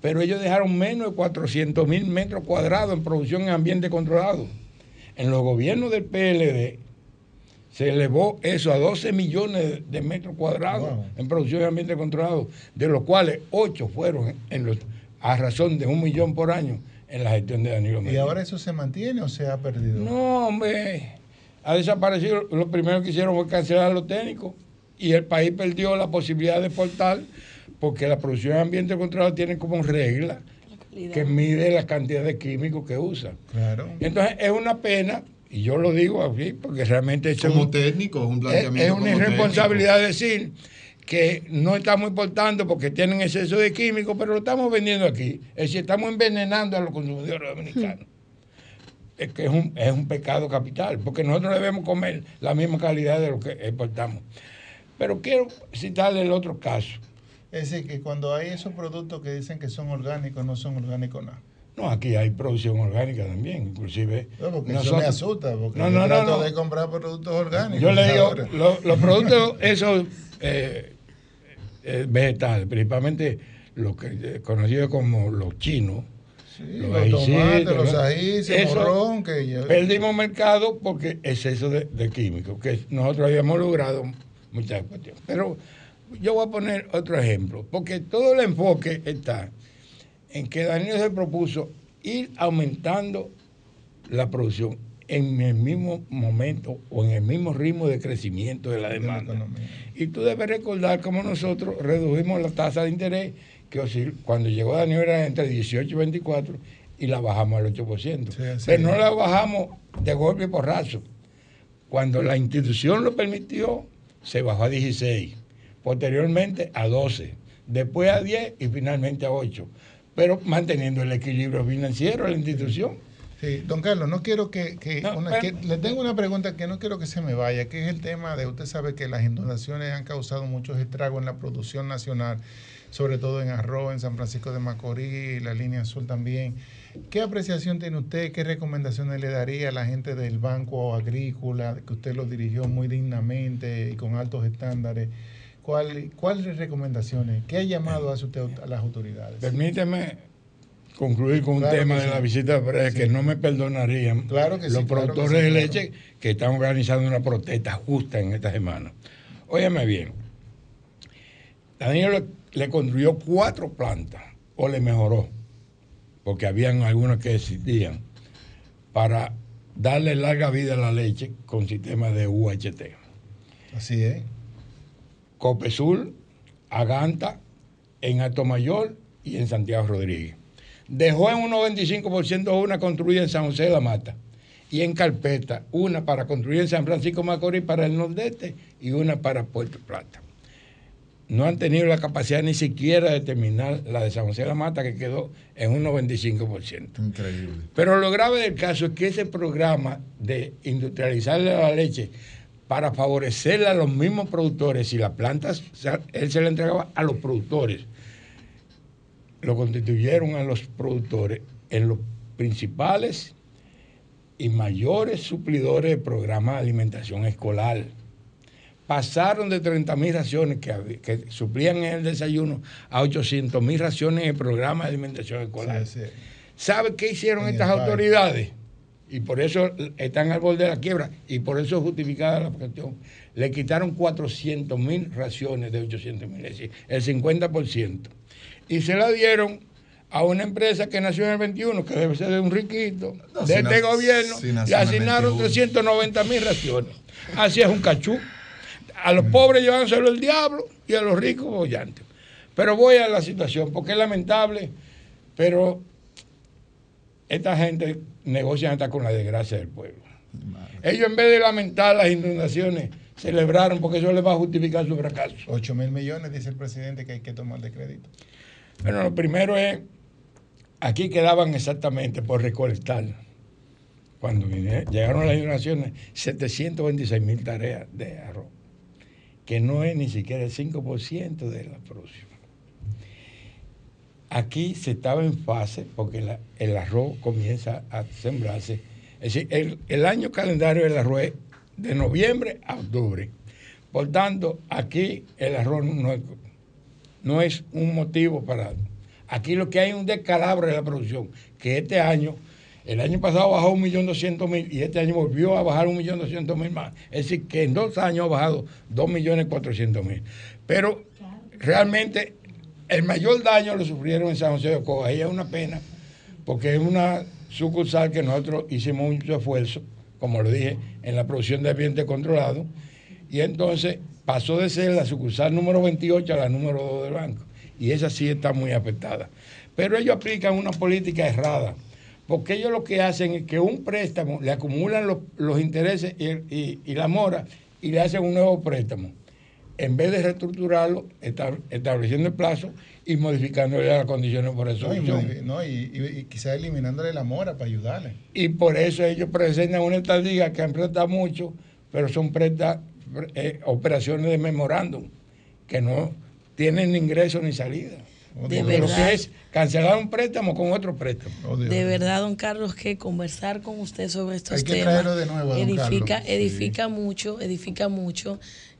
pero ellos dejaron menos de 400 mil metros cuadrados en producción en ambiente controlado. En los gobiernos del PLD se elevó eso a 12 millones de metros cuadrados Wow. en producción en ambiente controlado, de los cuales 8 fueron en los, a razón de un millón por año en la gestión de Danilo ¿Y Medina. ahora eso se mantiene o se ha perdido? No, hombre, ha desaparecido. Lo primero que hicieron fue cancelar a los técnicos y el país perdió la posibilidad de exportar porque la producción en ambiente controlado tiene como regla que mide la cantidad de químicos que usa. Claro. Entonces es una pena, y yo lo digo así porque realmente es Como un- técnico, es un planteamiento. es una irresponsabilidad decir que no estamos importando porque tienen exceso de químicos, pero lo estamos vendiendo aquí. Es decir, estamos envenenando a los consumidores dominicanos. Es que es un, es un pecado capital, porque nosotros debemos comer la misma calidad de lo que exportamos. Pero quiero citarle el otro caso. Es decir, que cuando hay esos productos que dicen que son orgánicos, no son orgánicos nada. No, aquí hay producción orgánica también, inclusive. No, porque eso nosotros- me asusta, porque No, no, no, trato no. de comprar productos orgánicos. Yo le digo, lo- los productos esos eh, eh, vegetales, principalmente lo que eh, conocido como los chinos. los tomates, los ajíes, el Eso, morrón, que yo- Perdimos mercado porque exceso de, de químicos, que nosotros habíamos logrado muchas cuestiones. Pero yo voy a poner otro ejemplo, porque todo el enfoque está en que Daniel se propuso ir aumentando la producción en el mismo momento o en el mismo ritmo de crecimiento de la demanda. Y tú debes recordar cómo nosotros redujimos la tasa de interés, que cuando llegó Daniel era entre 18 y 24, y la bajamos al 8%. así Pero no la bajamos de golpe y porrazo. Cuando la institución lo permitió, se bajó a 16, posteriormente a 12, después a 10 y finalmente a 8, pero manteniendo el equilibrio financiero de la institución. Sí, don Carlos, no quiero que, que No, una- pero- que- le tengo una pregunta que no quiero que se me vaya, que es el tema de, usted sabe que las inundaciones han causado muchos estragos en la producción nacional, sobre todo en arroz, en San Francisco de Macorís, la línea azul también. ¿Qué apreciación tiene usted? ¿Qué recomendaciones le daría a la gente del Banco Agrícola, que usted lo dirigió muy dignamente y con altos estándares? ¿Cuál- ¿Cuáles recomendaciones? ¿Qué llamado hace usted a las autoridades? Permíteme concluir con un tema de sí. la visita Pérez, que no me perdonarían Claro que sí, los claro que productores sí, de leche que están organizando una protesta justa en esta semana. Óyeme bien, Daniel le, le construyó cuatro plantas, o le mejoró, porque habían algunas que existían, para darle larga vida a la leche con sistemas de UHT. Así es. Copesul, Aganta, en Alto Mayor y en Santiago Rodríguez. Dejó en un 95% una construida en San José de la Mata y en Carpeta, una para construir en San Francisco Macorís para el nordeste y una para Puerto Plata. No han tenido la capacidad ni siquiera de terminar la de San José de la Mata, que quedó en un 95%. Increíble. Pero lo grave del caso es que ese programa de industrializarle la leche para favorecerle a los mismos productores, si las plantas, él se la entregaba a los productores, lo constituyeron a los productores en los principales y mayores suplidores de programas de alimentación escolar. Pasaron de 30 mil raciones que, suplían en el desayuno a 800 mil raciones en el programa de alimentación escolar. Sí, sí. ¿Sabe qué hicieron En estas autoridades? Y por eso están al borde de la quiebra y por eso es justificada la cuestión. Le quitaron 400 mil raciones de 800 mil, es decir, el 50%. Y se la dieron a una empresa que nació en el 21, que debe ser de un riquito, No, de si este gobierno, si le asignaron 21. 390 mil raciones. Así es un cachú. A los pobres llevándoselo el diablo y a los ricos bollantes. Pero voy a la situación, porque es lamentable, pero esta gente negocia hasta con la desgracia del pueblo. Ellos en vez de lamentar las inundaciones, celebraron porque eso les va a justificar su fracaso. 8 mil millones, dice el presidente, que hay que tomar de crédito. Bueno, lo primero es, aquí quedaban exactamente por recolectar, cuando llegaron las inundaciones, 726 mil tareas de arroz, que no es ni siquiera el 5% de la producción. Aquí se estaba en fase porque la- el arroz comienza a sembrarse. Es decir, el, el año calendario del arroz es de noviembre a octubre. Por tanto, aquí el arroz no es, no es un motivo para... Aquí lo que hay es un descalabro de la producción, que este año, el año pasado bajó 1.200.000 y este año volvió a bajar 1.200.000 más. Es decir, que en dos años ha bajado 2.400.000. Pero realmente el mayor daño lo sufrieron en San José de Ocoa. Y es una pena, porque es una sucursal que nosotros hicimos mucho esfuerzo, como lo dije, en la producción de ambiente controlado. Y entonces pasó de ser la sucursal número 28 a la número 2 del banco. Y esa sí está muy afectada. Pero ellos aplican una política errada. Porque ellos lo que hacen es que un préstamo le acumulan los, intereses y la mora y le hacen un nuevo préstamo. En vez de reestructurarlo, estab- estableciendo el plazo y modificándole las condiciones por No, y, no, y, y- y quizás eliminándole la mora para ayudarle. Y por eso ellos presentan una estadía que han prestado mucho, pero son presta- eh, operaciones de memorándum, que no tienen ni ingreso ni salida. De Porque lo verdad. que es cancelar un préstamo con otro préstamo. Oh, Dios. De verdad, don Carlos, que conversar con usted sobre estos Hay que temas traerlo de nuevo don edifica, Carlos. edifica mucho, edifica mucho.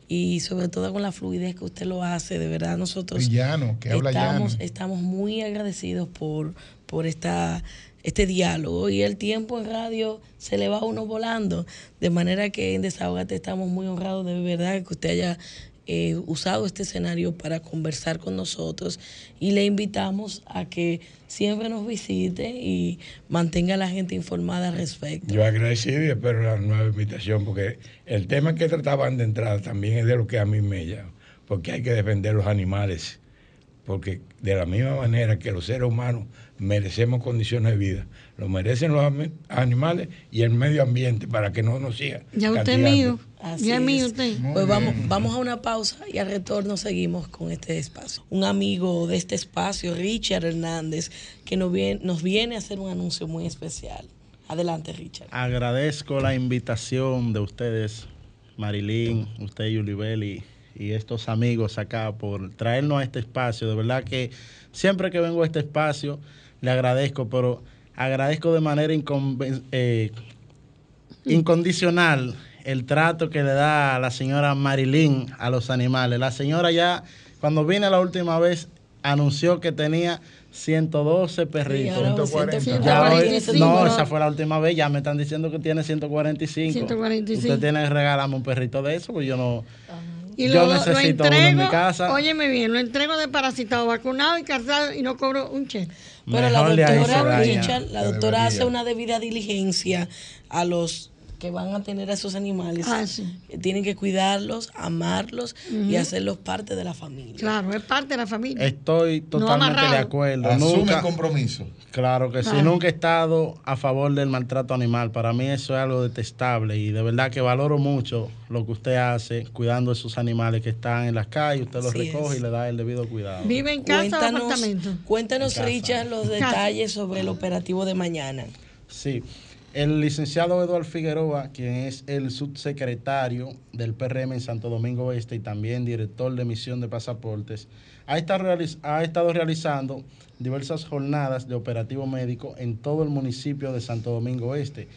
Y sobre todo con la fluidez que usted lo hace. De verdad, nosotros Y llano, que habla estamos, llano. estamos muy agradecidos por, por esta, este diálogo y el tiempo en radio se le va a uno volando. De manera que en Desahogate estamos muy honrados de verdad que usted haya eh, usado este escenario para conversar con nosotros y le invitamos a que siempre nos visite y mantenga a la gente informada al respecto. Yo agradecido y espero la nueva invitación, porque el tema que trataban de entrada también es de lo que a mí me llama, porque hay que defender los animales, porque de la misma manera que los seres humanos merecemos condiciones de vida, lo merecen los animales y el medio ambiente para que no nos sigan. Ya usted es mío. Así ya es mío usted. Pues vamos, vamos a una pausa y al retorno seguimos con este espacio. Un amigo de este espacio, Richard Hernández, que nos viene, nos viene a hacer un anuncio muy especial. Adelante, Richard. Agradezco la invitación de ustedes, Marilyn, usted Yulibel y, y estos amigos acá por traernos a este espacio. De verdad que siempre que vengo a este espacio le agradezco, pero agradezco de manera inconven- eh, incondicional el trato que le da la señora Marilyn a los animales. La señora ya, cuando vine la última vez, anunció que tenía 112 perritos. ahora 140. Ya hoy- 145, no, ¿no? esa fue la última vez. Ya me están diciendo que tiene 145. 145. Usted tiene que regalarme un perrito de eso, pues yo no. Y yo lo, lo necesito uno entrego, en mi casa. óyeme bien, lo entrego de parasitado, vacunado y cargado y no cobro un cheque. Pero la doctora. Richard, la doctora hace una debida diligencia a los que van a tener a esos animales. Ah, sí. Tienen que cuidarlos, amarlos y hacerlos parte de la familia. Claro, es parte de la familia. Estoy totalmente de acuerdo. Asume Nunca, el compromiso. claro que sí. Nunca he estado a favor del maltrato animal. Para mí eso es algo detestable y de verdad que valoro mucho lo que usted hace cuidando a esos animales que están en las calles. Usted los Así recoge es. y le da el debido cuidado. ¿Vive en casa o Cuéntanos, apartamento? cuéntanos. Richard, los detalles sobre el operativo de mañana. Sí. El licenciado Eduardo Figueroa, quien es el subsecretario del PRM en Santo Domingo Este y también director de emisión de pasaportes, ha estado, realiz- ha estado realizando diversas jornadas de operativo médico en todo el municipio de Santo Domingo Este.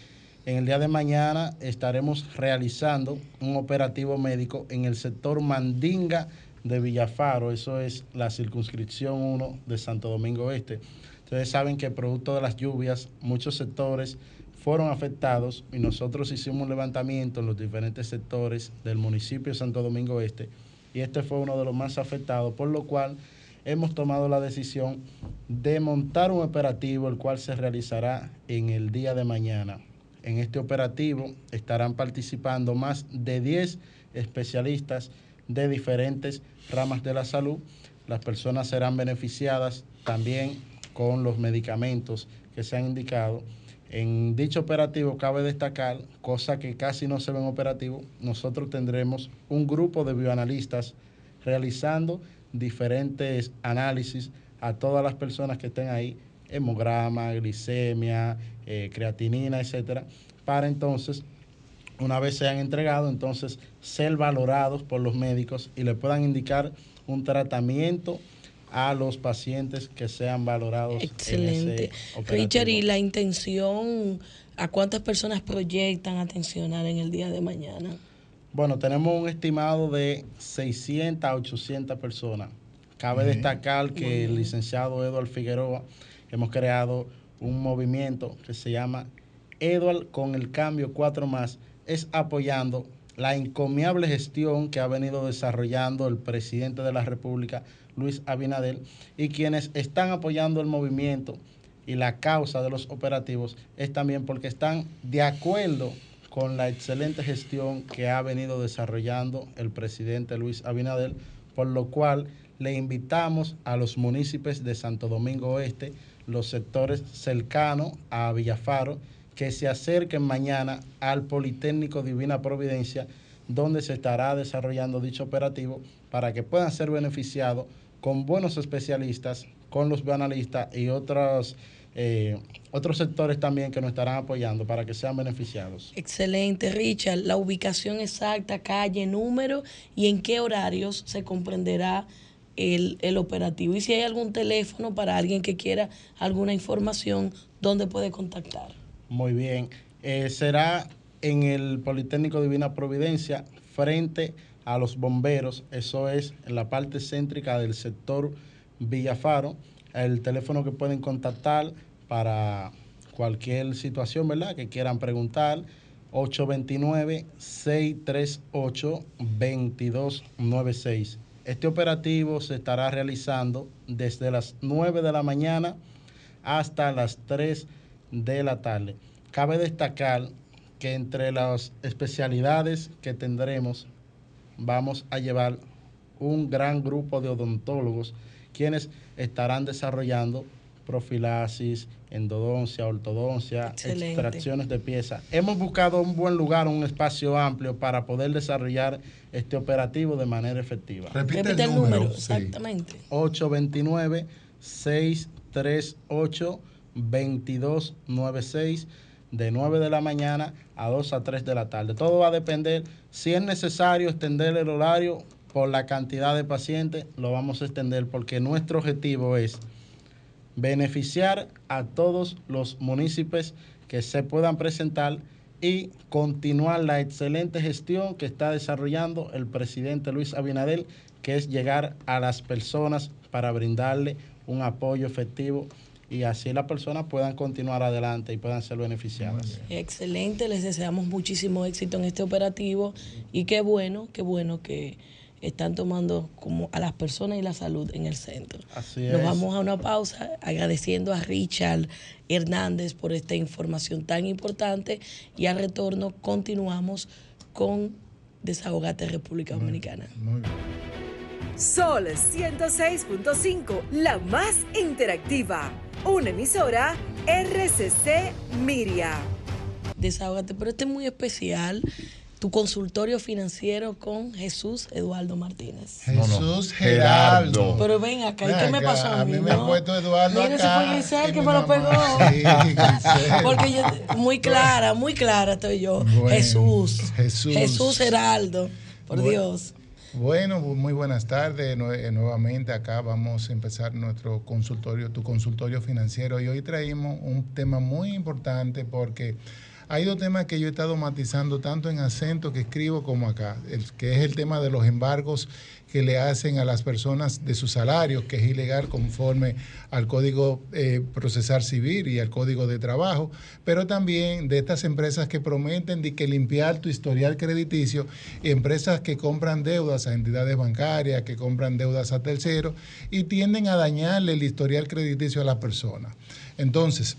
En el día de mañana estaremos realizando un operativo médico en el sector Mandinga de Villafaro, eso es la circunscripción 1 de Santo Domingo Este. Ustedes saben que producto de las lluvias, muchos sectores fueron afectados y nosotros hicimos un levantamiento en los diferentes sectores del municipio de Santo Domingo Este y este fue uno de los más afectados, por lo cual hemos tomado la decisión de montar un operativo el cual se realizará en el día de mañana. En este operativo estarán participando más de 10 especialistas de diferentes ramas de la salud. Las personas serán beneficiadas también con los medicamentos que se han indicado. En dicho operativo cabe destacar, cosa que casi no se ve en operativo, nosotros tendremos un grupo de bioanalistas realizando diferentes análisis a todas las personas que estén ahí, hemograma, glicemia, eh, creatinina, etcétera, para entonces una vez sean entregados, entonces ser valorados por los médicos y le puedan indicar un tratamiento a los pacientes que sean valorados. en Excelente. ese operativo. Richard, ¿y la intención, a cuántas personas proyectan atencionar en el día de mañana? Bueno, tenemos un estimado de 600 a 800 personas. Cabe destacar que el licenciado Eduardo Figueroa hemos creado un movimiento que se llama Eduard con el cambio 4 más, es apoyando la encomiable gestión que ha venido desarrollando el presidente de la República, Luis Abinader, y quienes están apoyando el movimiento y la causa de los operativos es también porque están de acuerdo con la excelente gestión que ha venido desarrollando el presidente Luis Abinader, por lo cual le invitamos a los municipios de Santo Domingo Oeste, los sectores cercanos a Villafaro, que se acerquen mañana al Politécnico Divina Providencia, donde se estará desarrollando dicho operativo para que puedan ser beneficiados con buenos especialistas, con los analistas y otros, eh, otros sectores también que nos estarán apoyando para que sean beneficiados. Excelente, Richard. La ubicación exacta, calle, número y en qué horarios se comprenderá el, el operativo. Y si hay algún teléfono para alguien que quiera alguna información, ¿dónde puede contactar? Muy bien. Eh, será en el Politécnico Divina Providencia, frente a los bomberos, eso es en la parte céntrica del sector Villafaro, el teléfono que pueden contactar para cualquier situación, ¿verdad? Que quieran preguntar, 829-638-2296. Este operativo se estará realizando desde las 9 de la mañana hasta las 3 de la tarde. Cabe destacar que entre las especialidades que tendremos vamos a llevar un gran grupo de odontólogos quienes estarán desarrollando profilaxis, endodoncia, ortodoncia, Excelente. extracciones de piezas. Hemos buscado un buen lugar, un espacio amplio para poder desarrollar este operativo de manera efectiva. Repite, Repite el el número. número, sí. exactamente. 829-638-2296 de 9 de la mañana a 2 a 3 de la tarde. Todo va a depender si es necesario extender el horario por la cantidad de pacientes, lo vamos a extender porque nuestro objetivo es beneficiar a todos los municipios que se puedan presentar y continuar la excelente gestión que está desarrollando el presidente Luis Abinadel, que es llegar a las personas para brindarle un apoyo efectivo y así las personas puedan continuar adelante y puedan ser beneficiadas. Excelente, les deseamos muchísimo éxito en este operativo y qué bueno, qué bueno que están tomando como a las personas y la salud en el centro. Así Nos es. vamos a una pausa agradeciendo a Richard Hernández por esta información tan importante y al retorno continuamos con Desahogate República Dominicana. Muy bien. Sol 106.5, la más interactiva. Una emisora RCC Miria. Desahógate, pero este es muy especial, tu consultorio financiero con Jesús Eduardo Martínez. No, no, Jesús Gerardo. Pero ven acá, ¿y Ven qué me pasó a mí? A mí me ha no? puesto Eduardo Mira, fue Giselle que me lo pegó. Sí. Porque yo, muy clara, muy clara estoy yo. Bueno, Jesús. Jesús. Jesús Heraldo. Por Bueno. Dios. Bueno, muy buenas tardes. Eh, nuevamente acá vamos a empezar nuestro consultorio, tu consultorio financiero. Y hoy traímos un tema muy importante porque hay dos temas que yo he estado matizando tanto en acento que escribo como acá, el, que es el tema de los embargos que le hacen a las personas de sus salarios, que es ilegal conforme al Código eh, Procesal Civil y al Código de Trabajo, pero también de estas empresas que prometen de que limpiar tu historial crediticio, empresas que compran deudas a entidades bancarias, que compran deudas a terceros y tienden a dañarle el historial crediticio a las personas. Entonces,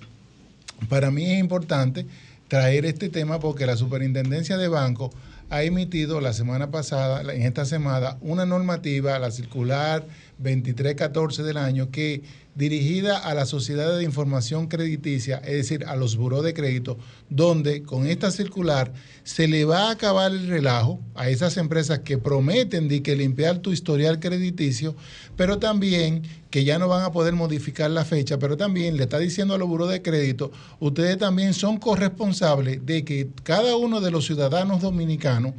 para mí es importante traer este tema porque la Superintendencia de Banco ha emitido la semana pasada, en esta semana, una normativa, la circular 2314 del año, que dirigida a las sociedades de información crediticia, es decir, a los buró de crédito, donde con esta circular se le va a acabar el relajo a esas empresas que prometen de que limpiar tu historial crediticio, pero también que ya no van a poder modificar la fecha, pero también le está diciendo a los buró de crédito, ustedes también son corresponsables de que cada uno de los ciudadanos dominicanos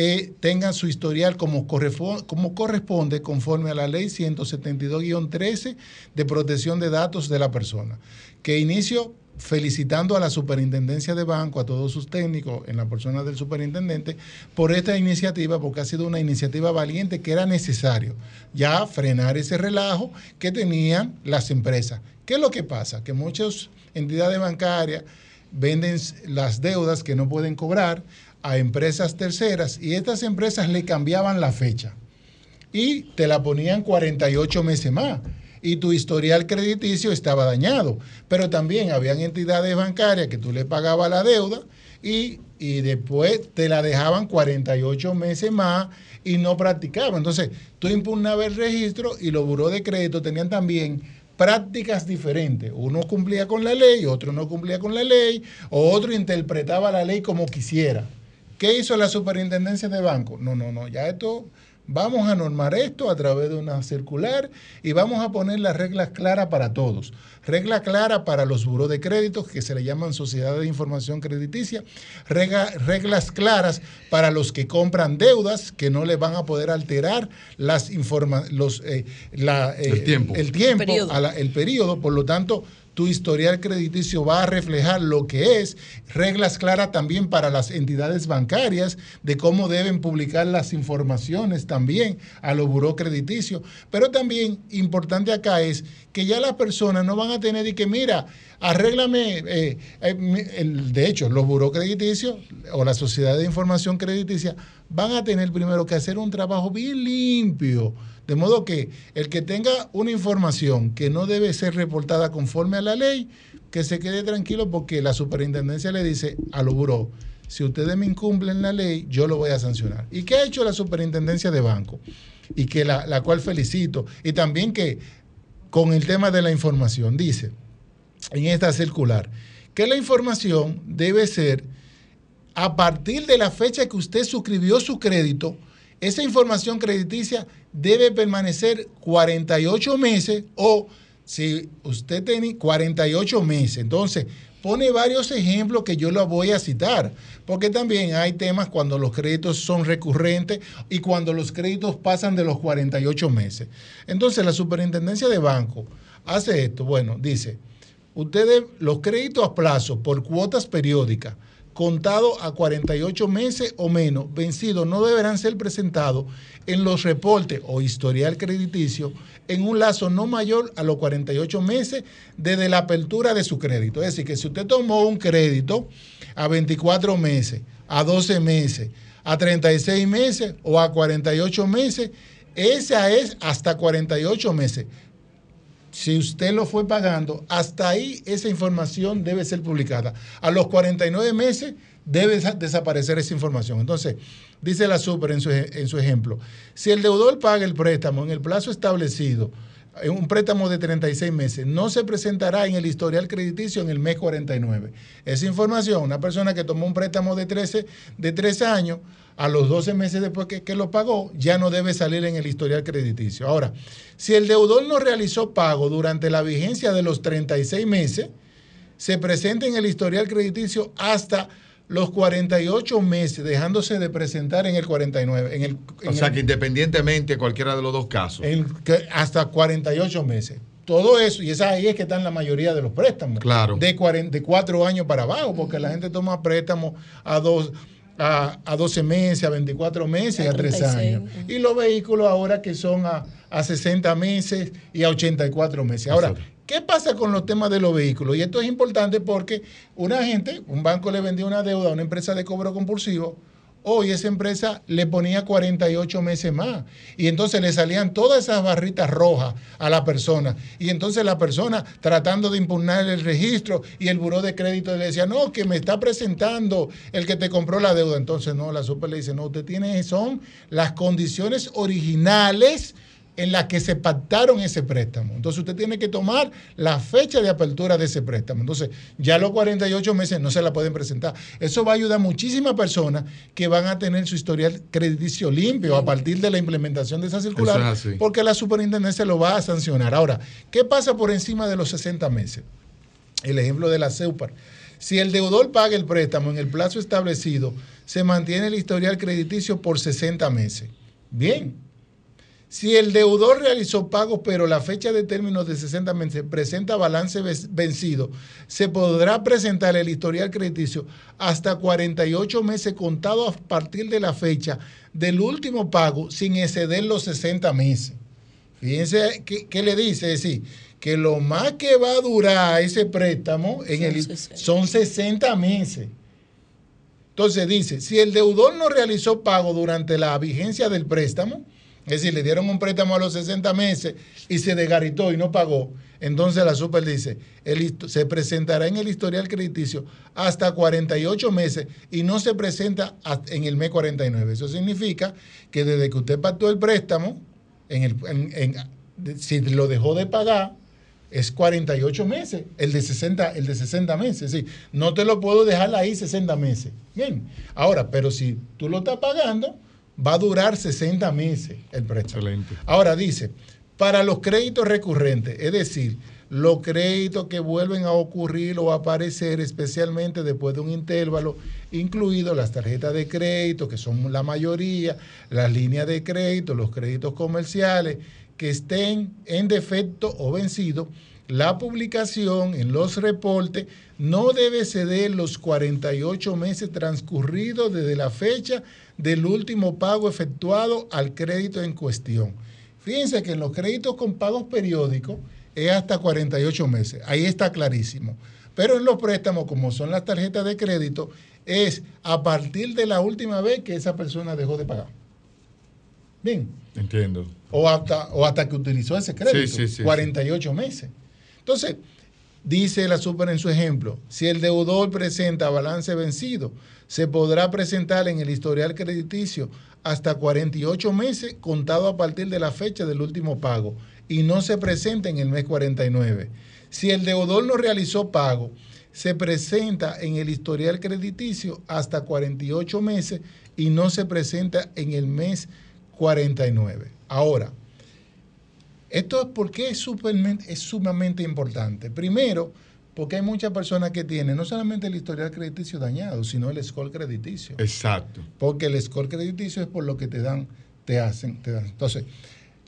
eh, tengan su historial como, corresponde conforme a la ley 172-13 de protección de datos de la persona. Que inicio felicitando a la superintendencia de banco, a todos sus técnicos, en la persona del superintendente, por esta iniciativa, porque ha sido una iniciativa valiente que era necesario ya frenar ese relajo que tenían las empresas. ¿Qué es lo que pasa? Que muchas entidades bancarias venden las deudas que no pueden cobrar a empresas terceras y estas empresas le cambiaban la fecha y te la ponían 48 meses más y tu historial crediticio estaba dañado. Pero también habían entidades bancarias que tú le pagabas la deuda y, y después te la dejaban 48 meses más y no practicaban. Entonces, tú impugnabas el registro y los buró de crédito tenían también prácticas diferentes. Uno cumplía con la ley, otro no cumplía con la ley, o otro interpretaba la ley como quisiera. ¿Qué hizo la superintendencia de banco? No, no, no, ya esto, vamos a normar esto a través de una circular y vamos a poner las reglas claras para todos. Regla clara para los buros de crédito, que se le llaman sociedades de información crediticia. Reglas claras para los que compran deudas, que no le van a poder alterar las informa los, eh, la, eh, El tiempo. el tiempo Periodo. a la- el periodo. Por lo tanto, tu historial crediticio va a reflejar lo que es, reglas claras también para las entidades bancarias de cómo deben publicar las informaciones también a los buró crediticios. Pero también importante acá es que ya las personas no van a tener y que, mira, arréglame, eh, eh, el, de hecho, los buró crediticios o la sociedad de información crediticia van a tener primero que hacer un trabajo bien limpio de modo que el que tenga una información que no debe ser reportada conforme a la ley, que se quede tranquilo porque la superintendencia le dice a los buró, si ustedes me incumplen la ley, yo lo voy a sancionar. ¿Y qué ha hecho la superintendencia de banco? Y que la, la cual felicito. Y también que con el tema de la información, dice en esta circular, que la información debe ser a partir de la fecha que usted suscribió su crédito, esa información crediticia debe permanecer 48 meses o si usted tiene 48 meses. Entonces, pone varios ejemplos que yo lo voy a citar, porque también hay temas cuando los créditos son recurrentes y cuando los créditos pasan de los 48 meses. Entonces, la superintendencia de banco hace esto. Bueno, dice, ustedes los créditos a plazo por cuotas periódicas contado a 48 meses o menos vencidos no deberán ser presentados en los reportes o historial crediticio en un lazo no mayor a los 48 meses desde la apertura de su crédito. Es decir, que si usted tomó un crédito a 24 meses, a 12 meses, a 36 meses o a 48 meses, esa es hasta 48 meses si usted lo fue pagando, hasta ahí esa información debe ser publicada. A los 49 meses debe desaparecer esa información. Entonces, dice la super en su, en su ejemplo, si el deudor paga el préstamo en el plazo establecido, en un préstamo de 36 meses, no se presentará en el historial crediticio en el mes 49. Esa información, una persona que tomó un préstamo de 13, de 13 años, a los 12 meses después que, lo pagó, ya no debe salir en el historial crediticio. Ahora, si el deudor no realizó pago durante la vigencia de los 36 meses, se presenta en el historial crediticio hasta los 48 meses, dejándose de presentar en el 49. En el, o sea, que independientemente cualquiera de los dos casos. hasta 48 meses. Todo eso, y esa ahí es que están la mayoría de los préstamos. Claro. De, 44 años para abajo, porque la gente toma préstamos a dos a, a 12 meses, a 24 meses y a 3 años. Y los vehículos ahora que son a, a 60 meses y a 84 meses. Ahora, ¿qué pasa con los temas de los vehículos? Y esto es importante porque una gente, un banco le vendió una deuda a una empresa de cobro compulsivo hoy esa empresa le ponía 48 meses más. Y entonces le salían todas esas barritas rojas a la persona. Y entonces la persona tratando de impugnar el registro y el buró de crédito le decía, no, que me está presentando el que te compró la deuda. Entonces, no, la super le dice, no, usted tiene, son las condiciones originales en la que se pactaron ese préstamo. Entonces usted tiene que tomar la fecha de apertura de ese préstamo. Entonces ya los 48 meses no se la pueden presentar. Eso va a ayudar a muchísimas personas que van a tener su historial crediticio limpio a partir de la implementación de esa circular, porque la superintendencia lo va a sancionar. Ahora, ¿qué pasa por encima de los 60 meses? El ejemplo de la CEUPAR. Si el deudor paga el préstamo en el plazo establecido, se mantiene el historial crediticio por 60 meses. Bien, si el deudor realizó pagos, pero la fecha de término de 60 meses presenta balance vencido, se podrá presentar el historial crediticio hasta 48 meses contado a partir de la fecha del último pago sin exceder los 60 meses. Fíjense qué, le dice, es decir, que lo más que va a durar ese préstamo en el, son 60 meses. Entonces dice, si el deudor no realizó pago durante la vigencia del préstamo, es decir, le dieron un préstamo a los 60 meses y se desgaritó y no pagó. Entonces la super dice, se presentará en el historial crediticio hasta 48 meses y no se presenta en el mes 49. Eso significa que desde que usted pactó el préstamo, en el, si lo dejó de pagar, es 48 meses, el de 60, el de 60 meses. Es decir, no te lo puedo dejar ahí 60 meses. Bien, ahora, pero si tú lo estás pagando, va a durar 60 meses el préstamo. Excelente. Ahora dice, para los créditos recurrentes, es decir, los créditos que vuelven a ocurrir o a aparecer, especialmente después de un intervalo, incluidos las tarjetas de crédito, que son la mayoría, las líneas de crédito, los créditos comerciales, que estén en defecto o vencido, la publicación en los reportes no debe ceder los 48 meses transcurridos desde la fecha del último pago efectuado al crédito en cuestión. Fíjense que en los créditos con pagos periódicos es hasta 48 meses. Ahí está clarísimo. Pero en los préstamos, como son las tarjetas de crédito, es a partir de la última vez que esa persona dejó de pagar. Bien. Entiendo. O hasta, o hasta que utilizó ese crédito. Sí, sí, sí, 48 meses. Entonces, dice la super en su ejemplo, si el deudor presenta balance vencido, se podrá presentar en el historial crediticio hasta 48 meses contado a partir de la fecha del último pago y no se presenta en el mes 49. Si el deudor no realizó pago, se presenta en el historial crediticio hasta 48 meses y no se presenta en el mes 49. Ahora, esto es porque es, supermen- es sumamente importante. Primero, porque hay muchas personas que tienen no solamente el historial crediticio dañado, sino el score crediticio. Exacto. Porque el score crediticio es por lo que te dan, te hacen, te dan. Entonces,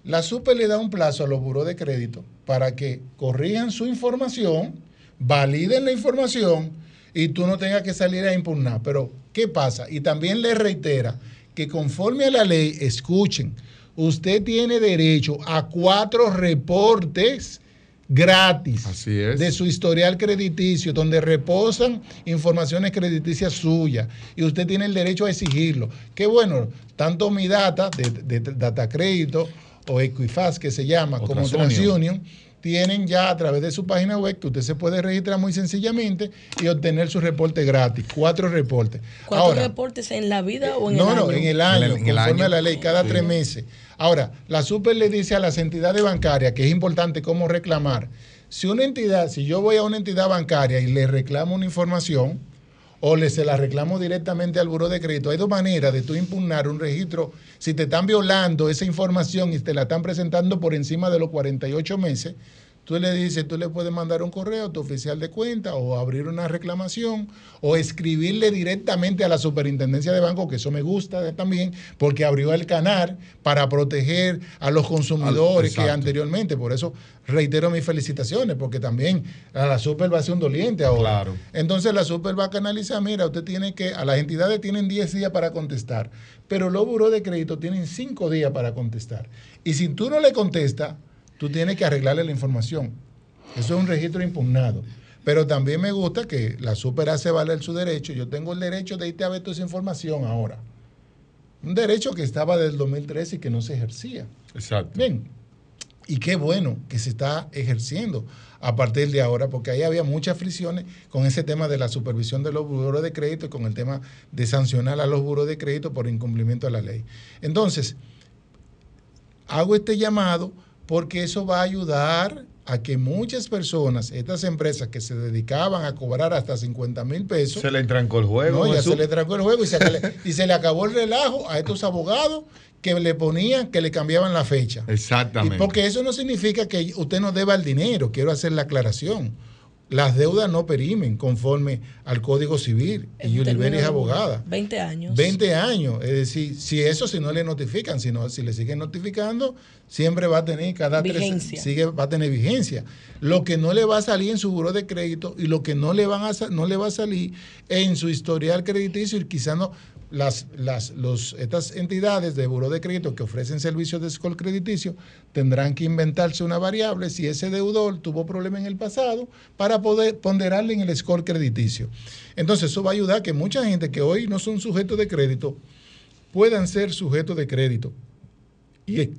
la super le da un plazo a los buros de crédito para que corrijan su información, validen la información y tú no tengas que salir a impugnar. Pero, ¿qué pasa? Y también le reitera que conforme a la ley, escuchen, usted tiene derecho a cuatro reportes gratis Así es. de su historial crediticio, donde reposan informaciones crediticias suyas y usted tiene el derecho a exigirlo. Qué bueno, tanto mi data, de, de Data Crédito o Equifax que se llama, O como TransUnion. TransUnion, tienen ya a través de su página web que usted se puede registrar muy sencillamente y obtener su reporte gratis, cuatro reportes. ¿Cuántos Ahora, reportes en la vida o en no, el año? no, en el año, En el- en el conforme año. a la ley, cada Sí. tres meses. Ahora, la super le dice a las entidades bancarias que es importante cómo reclamar. Si una entidad, si yo voy a una entidad bancaria y le reclamo una información, o le se la reclamo directamente al buro de crédito, hay dos maneras de tú impugnar un registro. Si te están violando esa información y te la están presentando por encima de los 48 meses, Tú le dices, tú le puedes mandar un correo a tu oficial de cuenta o abrir una reclamación o escribirle directamente a la superintendencia de banco, que eso me gusta también, porque abrió el canal para proteger a los consumidores que anteriormente. Por eso reitero mis felicitaciones, porque también a la super va a ser un doliente ahora. Claro. Entonces la super va a canalizar, mira, usted tiene que, a las entidades tienen 10 días para contestar, pero los buros de crédito tienen 5 días para contestar. Y si tú no le contestas, tú tienes que arreglarle la información. Eso es un registro impugnado. Pero también me gusta que la super hace valer su derecho. Yo tengo el derecho de irte a ver toda esa información ahora. Un derecho que estaba del 2013 y que no se ejercía. Exacto. Bien. Y qué bueno que se está ejerciendo a partir de ahora, porque ahí había muchas fricciones con ese tema de la supervisión de los buros de crédito y con el tema de sancionar a los buros de crédito por incumplimiento de la ley. Entonces, hago este llamado porque eso va a ayudar a que muchas personas, estas empresas que se dedicaban a cobrar hasta 50 mil pesos, Se le entrancó el juego. no, ya se le trancó el juego y se, y se le acabó el relajo a estos abogados que le ponían, que le cambiaban la fecha. Exactamente. Y porque eso no significa que usted no deba el dinero, quiero hacer la aclaración. Las deudas no perimen conforme al Código Civil y En Yuliberi es abogada. 20 años. 20 años, es decir, si eso si no le notifican, si, no, si le siguen notificando, siempre va a tener cada Vigencia. tres sigue va a tener vigencia. Lo que no le va a salir en su buro de crédito y lo que no le van a no le va a salir en su historial crediticio y quizás no las, las los, estas entidades de buro de crédito que ofrecen servicios de score crediticio tendrán que inventarse una variable si ese deudor tuvo problema en el pasado para poder ponderarle en el score crediticio. Entonces eso va a ayudar a que mucha gente que hoy no son sujetos de crédito puedan ser sujetos de crédito. Y, y-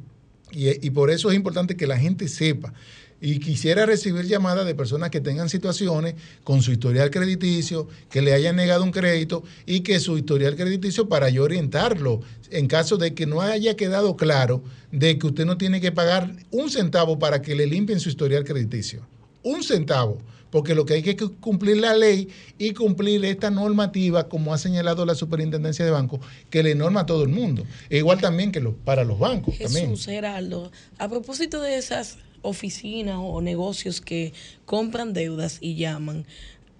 y por eso es importante que la gente sepa. Y quisiera recibir llamadas de personas que tengan situaciones con su historial crediticio, que le hayan negado un crédito y que su historial crediticio para yo orientarlo en caso de que no haya quedado claro de que usted no tiene que pagar un centavo para que le limpien su historial crediticio. Un centavo. Porque lo que hay que cumplir la ley y cumplir esta normativa, como ha señalado la Superintendencia de Bancos, que le norma a todo el mundo. E igual también que lo- para los bancos. también. Jesús, Geraldo, a propósito de esas oficinas o negocios que compran deudas y llaman,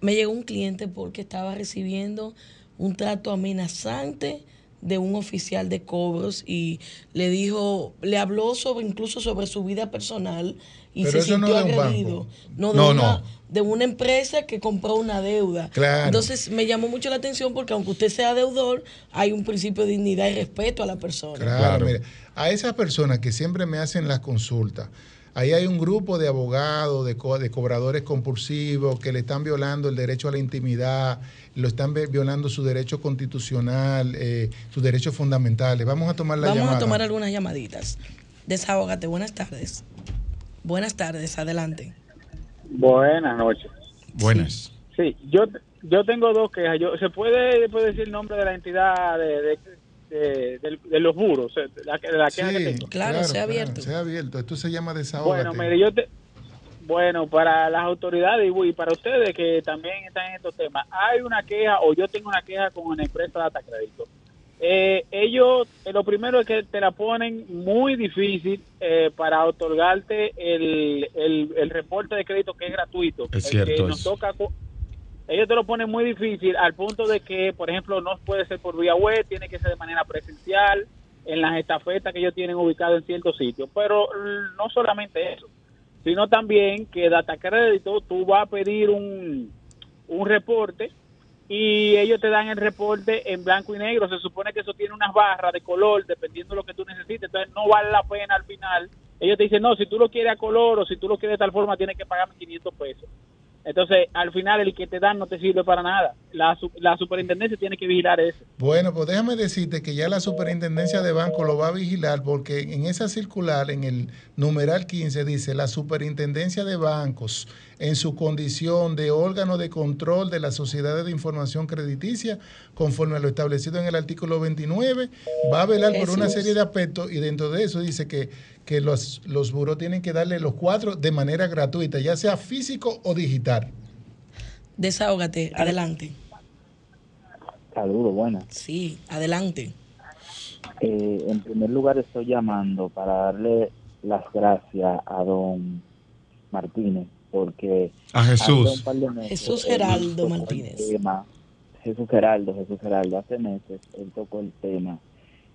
me llegó un cliente porque estaba recibiendo un trato amenazante de un oficial de cobros y le dijo, le habló sobre incluso sobre su vida personal y Pero se no sintió agredido. No, de, No, una, no. de una empresa que compró una deuda. Claro. Entonces me llamó mucho la atención porque aunque usted sea deudor, hay un principio de dignidad y respeto a la persona. Claro, Claro. mire, a esas personas que siempre me hacen las consultas, ahí hay un grupo de abogados, de, co- de cobradores compulsivos que le están violando el derecho a la intimidad, lo están violando su derecho constitucional, eh, sus derechos fundamentales. Vamos a tomar la Vamos llamada. a tomar algunas llamaditas. Desahógate, buenas tardes. Buenas tardes, adelante. Buenas noches. Buenas. Sí, yo yo tengo dos quejas. Yo, ¿Se puede, puede decir el nombre de la entidad de, de, de- de- de los buros? De la, de la queja que Sí, tengo. Claro, sea abierto. sea abierto. Esto se llama desahógate. Bueno, mire, yo te, bueno, para las autoridades y para ustedes que también están en estos temas, hay una queja o yo tengo una queja con una empresa de Data Crédito. Eh, ellos, eh, lo primero es que te la ponen muy difícil eh, para otorgarte el, el, el reporte de crédito que es gratuito. Es El cierto que nos toca ellos te lo ponen muy difícil al punto de que, por ejemplo, no puede ser por vía web, tiene que ser de manera presencial, en las estafetas que ellos tienen ubicadas en ciertos sitios. Pero mm, no solamente eso, sino también que Data Crédito, tú vas a pedir un, un reporte y ellos te dan el reporte en blanco y negro. Se supone que eso tiene unas barras de color, dependiendo de lo que tú necesites. Entonces no vale la pena al final. Ellos te dicen, no, si tú lo quieres a color o si tú lo quieres de tal forma, tienes que pagarme 500 pesos. Entonces, al final, el que te dan no te sirve para nada. La, su- la superintendencia tiene que vigilar eso. Bueno, pues déjame decirte que ya la superintendencia de banco lo va a vigilar porque en esa circular, en el numeral 15, dice la superintendencia de bancos en su condición de órgano de control de las sociedades de información crediticia, conforme a lo establecido en el artículo 29, va a velar por una serie de aspectos y dentro de eso dice que, que los, los buros tienen que darle los cuatro de manera gratuita, ya sea físico o digital. Desahógate, adelante. Saludos, buenas. Sí, adelante. Eh, en primer lugar estoy llamando para darle las gracias a don Martínez porque A Jesús. meses Jesús Geraldo Martínez. tema- Jesús Geraldo, Jesús Geraldo, hace meses él tocó el tema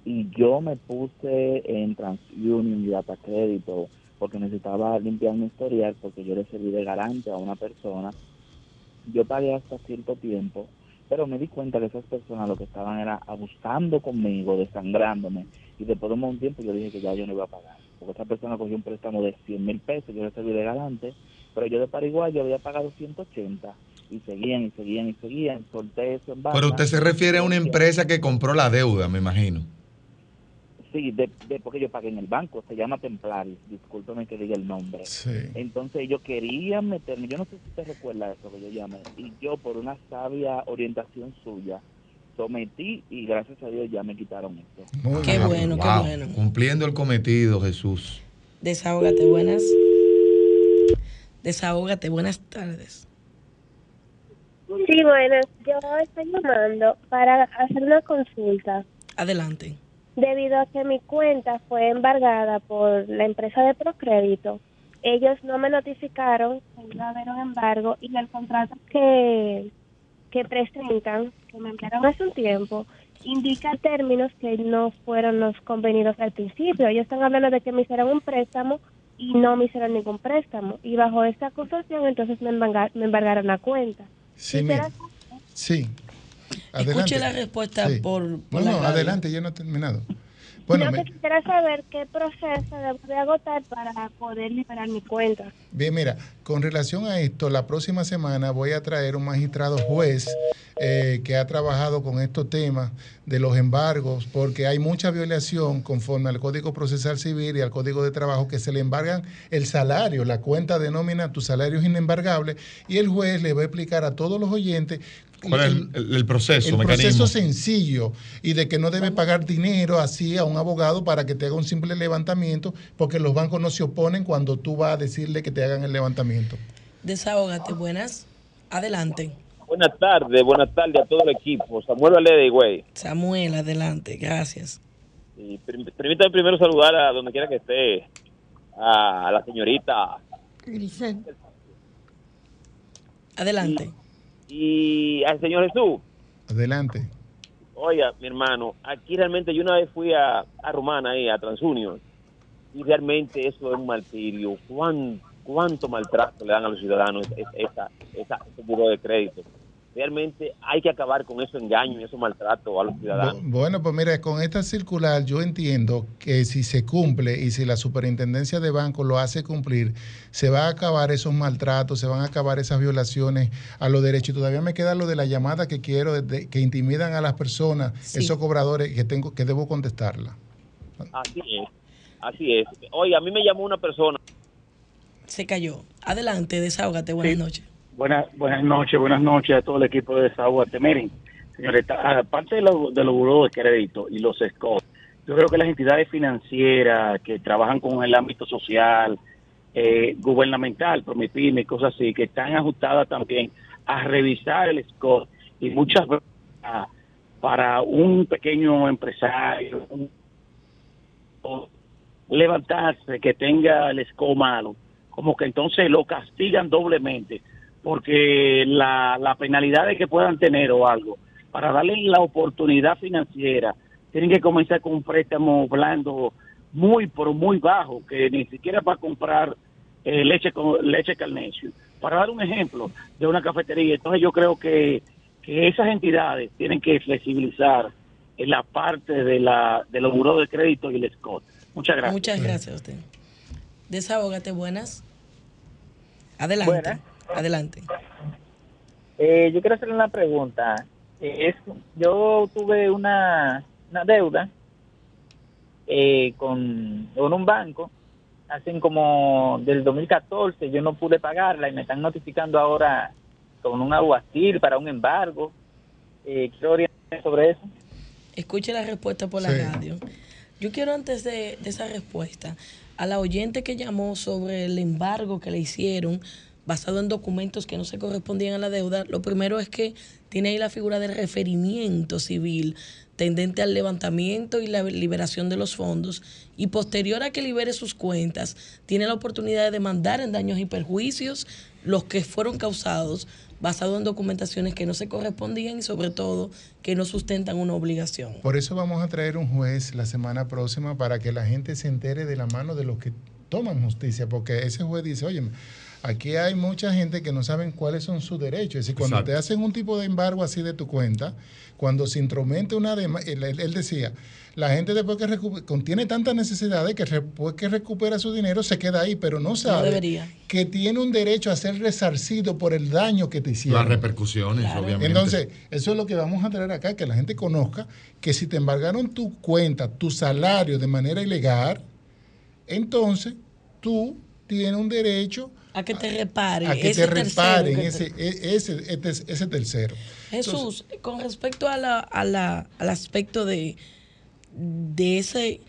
y yo me puse en TransUnion y Data Crédito porque necesitaba limpiar mi historial porque yo le serví de garante a una persona. Yo pagué hasta cierto tiempo, pero me di cuenta que esas personas lo que estaban era abusando conmigo, desangrándome y después de un tiempo yo dije que ya yo no iba a pagar porque esa persona cogió un préstamo de 100 mil pesos, yo le serví de garante, pero yo de Paraguay yo había pagado 180 y seguían y seguían y seguían, solté eso en banda. Pero usted se refiere a una empresa que compró la deuda, me imagino. Sí, de, de- porque yo pagué en el banco, se llama Templaris, discúlpeme que diga el nombre. Sí. Entonces ellos querían meterme, yo no sé si usted recuerda eso que yo llamé, y yo por una sabia orientación suya sometí y gracias a Dios ya me quitaron esto. Muy Qué bien. bueno, qué bueno. Cumpliendo el cometido, Jesús. Desahógate, buenas. Desahógate, buenas tardes. Sí, bueno, yo estoy llamando para hacer una consulta. Adelante. Debido a que mi cuenta fue embargada por la empresa de Procrédito, ellos no me notificaron que iba a haber un embargo y el contrato que, que presentan, que me enviaron hace un tiempo, indica términos que no fueron los convenidos al principio. Ellos están hablando de que me hicieron un préstamo y no me hicieron ningún préstamo. Y bajo esta acusación, entonces me, embarga- me embargaron la cuenta. Sí, mira. Sí. Escuche la respuesta Sí. por, por No, la no, radio. adelante, yo no he terminado. Bueno, Yo me- que quisiera saber qué proceso debo de agotar para poder liberar mi cuenta. Bien, mira, con relación a esto, la próxima semana voy a traer un magistrado juez eh, que ha trabajado con estos temas de los embargos, porque hay mucha violación conforme al Código Procesal Civil y al Código de Trabajo que se le embargan el salario, la cuenta de nómina, tu salario es inembargable, y el juez le va a explicar a todos los oyentes ¿Cuál es el, proceso, el mecanismo? proceso sencillo y de que no debe pagar dinero así a un abogado para que te haga un simple levantamiento, porque los bancos no se oponen cuando tú vas a decirle que te hagan el levantamiento. Desahógate, buenas. Adelante. Buenas tardes, buenas tardes a todo el equipo. Samuel Valede, güey. Samuel, adelante. Gracias. Y permítame primero saludar a donde quiera que esté, a la señorita Grisel. Adelante. y al señor Jesús. Adelante. Oiga, mi hermano, aquí realmente yo una vez fui a, a Romana, ahí, a TransUnion, y realmente eso es un martirio. ¿Cuán- ¿Cuánto maltrato le dan a los ciudadanos esa, esa, ese buro de crédito? Realmente hay que acabar con esos engaños y esos maltratos a los ciudadanos. Bu- Bueno, pues mira, con esta circular yo entiendo que si se cumple y si la superintendencia de banco lo hace cumplir, se va a acabar esos maltratos, se van a acabar esas violaciones a los derechos. Y todavía me queda lo de la llamada que quiero, de- de- que intimidan a las personas, Sí. esos cobradores que tengo que debo contestarla. Así es, así es. Oiga, a mí me llamó una persona. Se cayó. Adelante, desahógate. Buenas noches. Buenas, buenas noches, buenas noches a todo el equipo de Desaguate. Miren, señores, aparte de, lo- de los buros de crédito y los SCOT, yo creo que las entidades financieras que trabajan con el ámbito social, eh, gubernamental, Promipyme y cosas así, que están ajustadas también a revisar el SCOT y muchas veces para un pequeño empresario, un- levantarse, que tenga el SCOT malo, como que entonces lo castigan doblemente, porque la, la penalidad de que puedan tener o algo, para darle la oportunidad financiera, tienen que comenzar con un préstamo blando muy, pero muy bajo, que ni siquiera para comprar eh, leche con leche carnecio. Para dar un ejemplo de una cafetería, entonces yo creo que, que esas entidades tienen que flexibilizar en la parte de la de los buros de crédito y el SCOT. Muchas gracias. Muchas gracias a usted. Desahógate, buenas. Adelante. Buenas. Adelante. Eh, yo quiero hacerle una pregunta. Eh, es, yo tuve una, una deuda eh, con, con un banco, hacen como del 2014, yo no pude pagarla y me están notificando ahora con un aguacil para un embargo. Eh, quiero sobre eso. Escuche la respuesta por la Sí. radio. Yo quiero antes de, de esa respuesta, a la oyente que llamó sobre el embargo que le hicieron basado en documentos que no se correspondían a la deuda, lo primero es que tiene ahí la figura del referimiento civil tendente al levantamiento y la liberación de los fondos y posterior a que libere sus cuentas, tiene la oportunidad de demandar en daños y perjuicios los que fueron causados basado en documentaciones que no se correspondían y sobre todo que no sustentan una obligación. Por eso vamos a traer un juez la semana próxima para que la gente se entere de la mano de los que toman justicia, porque ese juez dice, oye, aquí hay mucha gente que no saben cuáles son sus derechos. Es decir, cuando Exacto. te hacen un tipo de embargo así de tu cuenta, cuando se intromete una demanda, él, él- él decía, la gente después que contiene tantas necesidades que después que recupera su dinero se queda ahí, pero no sabe que tiene un derecho a ser resarcido por el daño que te hicieron. Las repercusiones, obviamente. Entonces, eso es lo que vamos a traer acá, que la gente conozca que si te embargaron tu cuenta, tu salario de manera ilegal, entonces tú tienes un derecho A que te reparen. a que ese te tercero reparen te- ese, e- ese, ese, ese tercero. Jesús, con respecto a la, a la, al aspecto de, de ese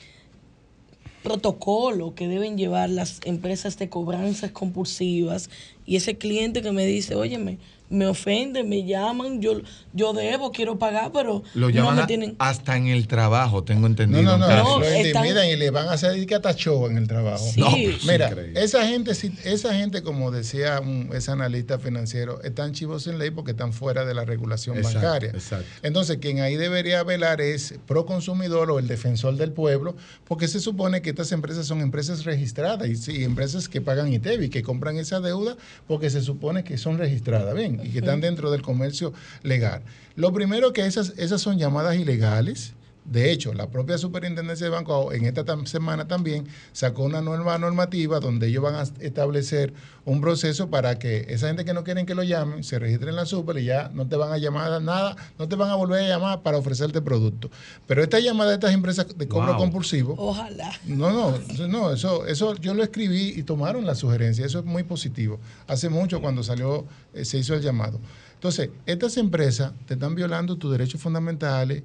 protocolo que deben llevar las empresas de cobranzas compulsivas y ese cliente que me dice, óyeme, me ofende, me llaman, yo, yo debo, quiero pagar, pero Lo no llaman me a- tienen... hasta en el trabajo, tengo entendido. No, no, no, casos. lo están- intimidan y le van a hacer que hasta show en el trabajo. Sí. No, pues, Mira, increíble. esa gente, sí- esa gente, como decía un- ese analista financiero, están chivos en ley porque están fuera de la regulación Exacto, bancaria. exacto. Entonces, quien ahí debería velar es pro consumidor o el defensor del pueblo, porque se supone que estas empresas son empresas registradas y, sí, empresas que pagan ITEVI, que compran esa deuda porque se supone que son registradas, bien, y que están dentro del comercio legal. Lo primero que esas, esas son llamadas ilegales. De hecho, la propia Superintendencia de Banco en esta semana también sacó una nueva normativa donde ellos van a establecer un proceso para que esa gente que no quieren que lo llamen se registren en la super y ya no te van a llamar a nada, no te van a volver a llamar para ofrecerte producto. Pero esta llamada de estas empresas de cobro Wow. compulsivo, Ojalá. no, no, no, eso, eso yo lo escribí y tomaron la sugerencia, eso es muy positivo. Hace mucho cuando salió, eh, se hizo el llamado. Entonces, estas empresas te están violando tus derechos fundamentales.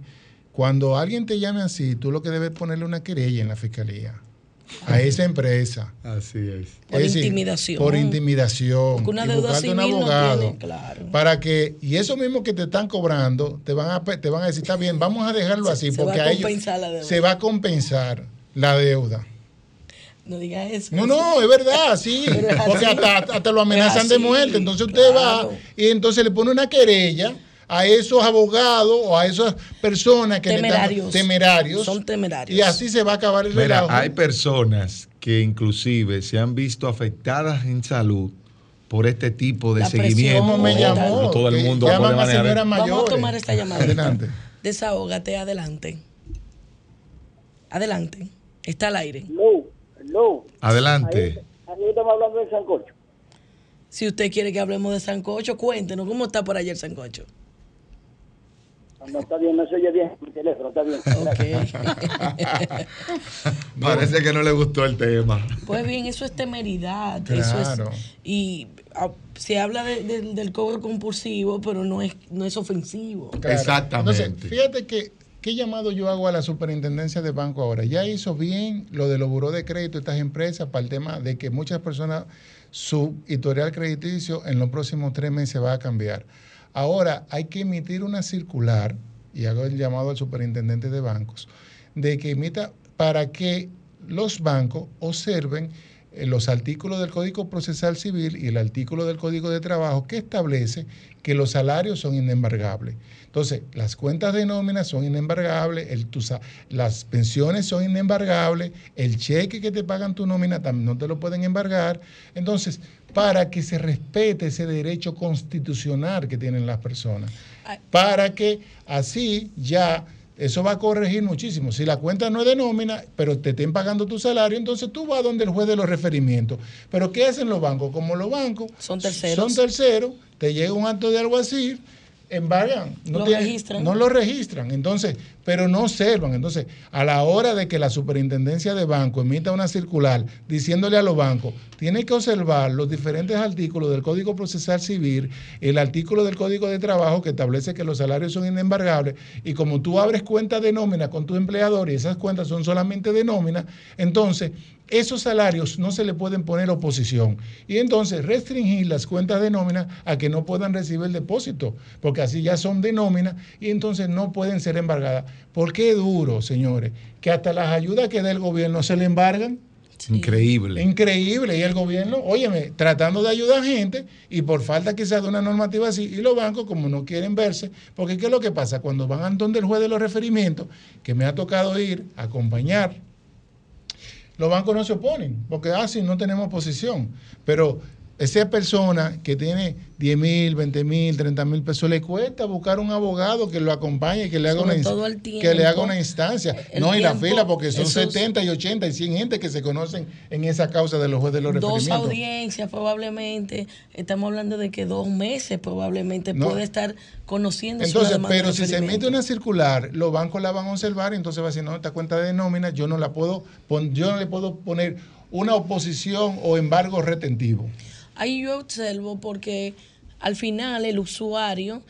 Cuando alguien te llame así, tú lo que debes es ponerle una querella en la fiscalía a esa empresa. Así es. Por Es decir, intimidación. Por intimidación. Porque una y deuda buscarte un civil no abogado. tiene, claro. Para que, y eso mismo que te están cobrando, te van a, te van a decir, está bien, vamos a dejarlo Se- así, se va porque a a ellos compensar la deuda. se va a compensar la deuda. No digas eso. No, no, es verdad, sí. Porque hasta, hasta lo amenazan de muerte. Entonces usted claro. va y entonces le pone una querella a esos abogados o a esas personas que le están- Temerarios. temerarios. Son temerarios. Y así se va a acabar el Mira, relajo. hay personas que inclusive se han visto afectadas en salud por este tipo de La seguimiento. ¿Cómo me llamó? No todo el mundo llaman puede a manejar. Vamos a tomar esta llamada. Adelante. Desahógate, adelante. Adelante. Está al aire. No, no. Adelante. Ahí estamos hablando del sancocho. Si usted quiere que hablemos de Sancocho, cuéntenos cómo está por allá el Sancocho. No está bien, no se oye bien mi teléfono, está bien. Parece que no le gustó el tema. Pues bien, eso es temeridad. Eso Claro. es, y ah, se habla de- de- del cobro compulsivo, pero no es, no es ofensivo. Claro. Entonces, fíjate que, ¿qué llamado yo hago a la superintendencia de banco ahora? Ya hizo bien lo de los buró de crédito, estas empresas, para el tema de que muchas personas, su historial crediticio en los próximos tres meses va a cambiar. Ahora hay que emitir una circular, y hago el llamado al superintendente de bancos, de que emita para que los bancos observen eh, los artículos del Código Procesal Civil y el artículo del Código de Trabajo que establece que los salarios son inembargables. Entonces, las cuentas de nómina son inembargables, las pensiones son inembargables, el cheque que te pagan tu nómina también no te lo pueden embargar. Entonces, para que se respete ese derecho constitucional que tienen las personas, para que así ya eso va a corregir muchísimo. Si la cuenta no es de nómina, pero te estén pagando tu salario, entonces tú vas donde el juez de los referimientos. Pero ¿qué hacen los bancos? Como los bancos Son terceros. son terceros, te llega un acto de alguacil, embargan, no, Lo registran. no lo registran, entonces, pero no observan. Entonces, a la hora de que la superintendencia de banco emita una circular diciéndole a los bancos, tiene que observar los diferentes artículos del Código Procesal Civil, el artículo del Código de Trabajo que establece que los salarios son inembargables, y como tú abres cuentas de nómina con tu empleador y esas cuentas son solamente de nómina, entonces esos salarios no se le pueden poner oposición. Y entonces restringir las cuentas de nómina a que no puedan recibir depósito, porque así ya son de nómina y entonces no pueden ser embargadas. ¿Por qué duro, señores? Que hasta las ayudas que da el gobierno se le embargan. Increíble. Increíble. Y el gobierno, óyeme, tratando de ayudar a gente y por falta quizás de una normativa así, y los bancos como no quieren verse, porque ¿qué es lo que pasa? Cuando van a donde el juez de los referimientos, que me ha tocado ir a acompañar, los bancos no se oponen, porque así no tenemos posición. Pero esa persona que tiene 10 mil, 20 mil, 30 mil pesos, le cuesta buscar un abogado que lo acompañe, que le haga, Sobre una, que le haga tiempo. una instancia. No, y la tiempo, fila, porque son esos- 70 y 80 y 100 gente que se conocen en esa causa de los jueces de los Dos audiencias probablemente, estamos hablando de que dos meses probablemente No. puede estar conociendo Entonces, pero si se emite una circular, los bancos la van a observar y entonces va a decir, no, esta cuenta de nómina yo no la puedo, yo no le puedo poner una oposición o embargo retentivo. Ahí yo observo porque al final el usuario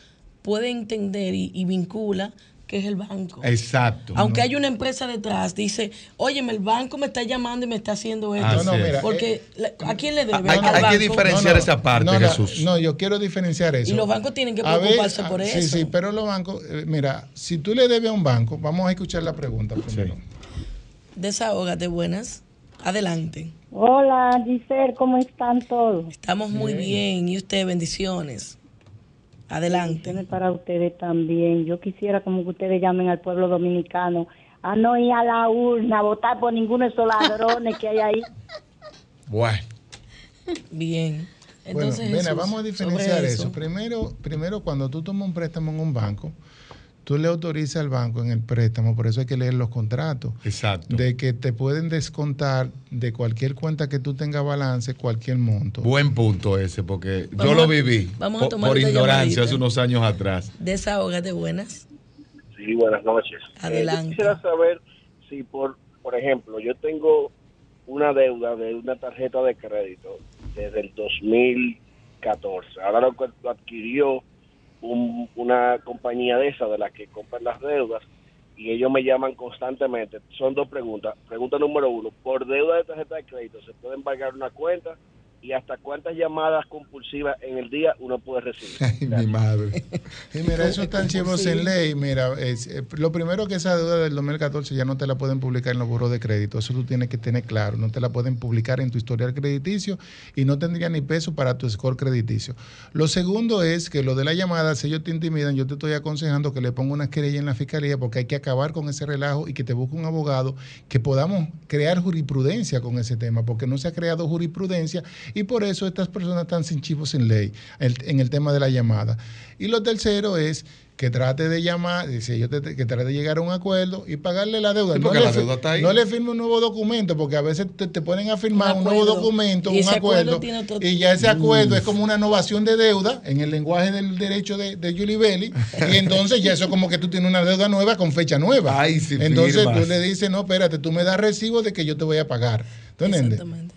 puede entender y, y vincula que es el banco. Exacto. Aunque hay una empresa detrás, dice, óyeme, el banco me está llamando y me está haciendo esto. No, no, mira, Porque la- ¿a quién le debe? Hay- Al hay que diferenciar esa parte, Jesús. No, yo quiero diferenciar eso. Y los bancos tienen que A ver, preocuparse ah, por sí, eso. Sí, pero los bancos, eh, mira, si tú le debes a un banco, vamos a escuchar la pregunta primero. Desahógate, buenas. Adelante. Hola, Giselle, ¿cómo están todos? Estamos muy bien. ¿Y usted? Bendiciones. Adelante. Bendiciones para ustedes también. Yo quisiera como que ustedes llamen al pueblo dominicano a no ir a la urna a votar por ninguno de esos ladrones que hay ahí. Bueno. Bien. Entonces, bueno, mira, vamos a diferenciar sobre eso. Primero, primero, cuando tú tomas un préstamo en un banco, tú le autorizas al banco en el préstamo, por eso hay que leer los contratos. Exacto. De que te pueden descontar de cualquier cuenta que tú tengas balance cualquier monto. Buen punto ese, porque yo lo a- viví vamos a po- tomar por ignorancia hace unos años atrás. Desahógate, buenas. Sí, buenas noches. Eh, Adelante. yo quisiera saber si, por, por ejemplo, yo tengo una deuda de una tarjeta de crédito desde el 2014. Ahora lo, lo adquirió un- una compañía de esa, de las que compran las deudas, y ellos me llaman constantemente. Son dos preguntas. Pregunta número uno, ¿por deuda de tarjeta de crédito se puede embargar una cuenta? Y hasta cuántas llamadas compulsivas en el día uno puede recibir. Ay, mi madre. Y mira, eso están chivos en ley. Mira, es, eh, lo primero que esa deuda del 2014 ya no te la pueden publicar en los buros de crédito. Eso tú tienes que tener claro. No te la pueden publicar en tu historial crediticio y no tendría ni peso para tu score crediticio. Lo segundo es que lo de la llamada, si ellos te intimidan, yo te estoy aconsejando que le ponga una querella en la fiscalía porque hay que acabar con ese relajo y que te busque un abogado que podamos crear jurisprudencia con ese tema, porque no se ha creado jurisprudencia y por eso estas personas están sin chivos en ley en el tema de la llamada. Y lo tercero es que trate de llamar, dice yo te- que trate de llegar a un acuerdo y pagarle la deuda. Sí, porque le la deuda está ahí. no le firme un nuevo documento, porque a veces te, te ponen a firmar Un un, nuevo documento, Y un acuerdo acuerdo, tiene otro- y ya ese acuerdo es como una innovación de deuda en el lenguaje del derecho de, de Julie Belli, y entonces ya eso es como que tú tienes una deuda nueva con fecha nueva. Ay, si entonces firmas. tú le dices, no, espérate, tú me das recibo de que yo te voy a pagar. ¿Tú entiendes? Exactamente.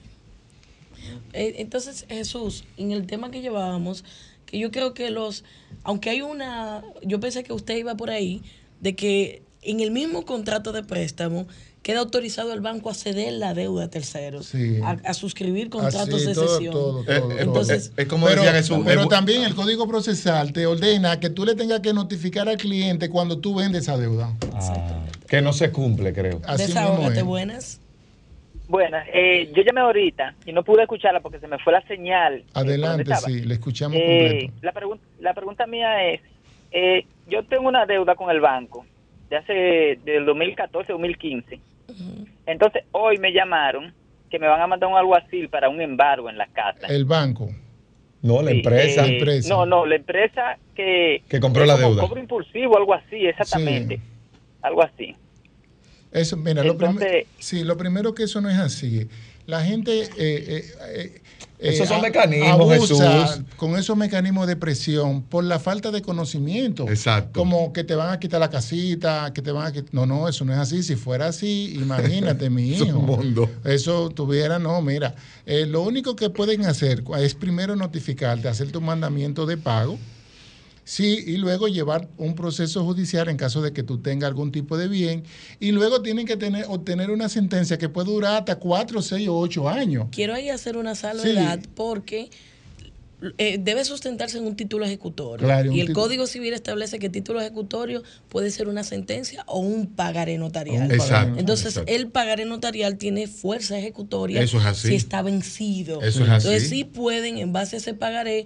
Eh, Entonces, Jesús, en el tema que llevábamos, que yo creo que los, aunque hay una, yo pensé que usted iba por ahí, de que en el mismo contrato de préstamo queda autorizado el banco a ceder la deuda a terceros, Sí. a, a suscribir contratos Así, de todo, cesión. todo, todo, todo. Entonces, pero, pero también el código procesal te ordena que tú le tengas que notificar al cliente cuando tú vendes esa deuda. Que no se cumple, creo. Así desahógate, es. buenas. Buenas, eh, yo llamé ahorita y no pude escucharla porque se me fue la señal. eh, Adelante, sí, le escuchamos Eh, completo. la, pregun- la pregunta mía es, eh, yo tengo una deuda con el banco de hace del 2014-2015. Entonces hoy me llamaron que me van a mandar un alguacil para un embargo en la casa. El banco. No, la Sí, empresa. eh, No, no, la empresa que... Que compró la deuda. Cobro impulsivo, algo así, exactamente. Algo así. Eso, mira, lo, prim- sí, lo primero que eso no es así. La gente... eh, eh, eh, Esos son mecanismos, Jesús. con esos mecanismos de presión por la falta de conocimiento. Exacto. Como que te van a quitar la casita, que te van a quitar... No, no, eso no es así. Si fuera así, imagínate, mi Es un hijo. mundo. Eso tuviera, no, mira. eh, lo único que pueden hacer es primero notificarte, hacer tu mandamiento de pago. Sí, y luego llevar un proceso judicial en caso de que tú tengas algún tipo de bien. Y luego tienen que tener, obtener una sentencia que puede durar hasta cuatro, seis o ocho años. Quiero ahí hacer una salvedad porque eh, debe sustentarse en un título ejecutorio. Claro, y el Código Civil establece que título ejecutorio puede ser una sentencia o un pagaré notarial. Exacto, Entonces, exacto. el pagaré notarial tiene fuerza ejecutoria Eso es así. si está vencido. Eso es así. Entonces, sí pueden, en base a ese pagaré,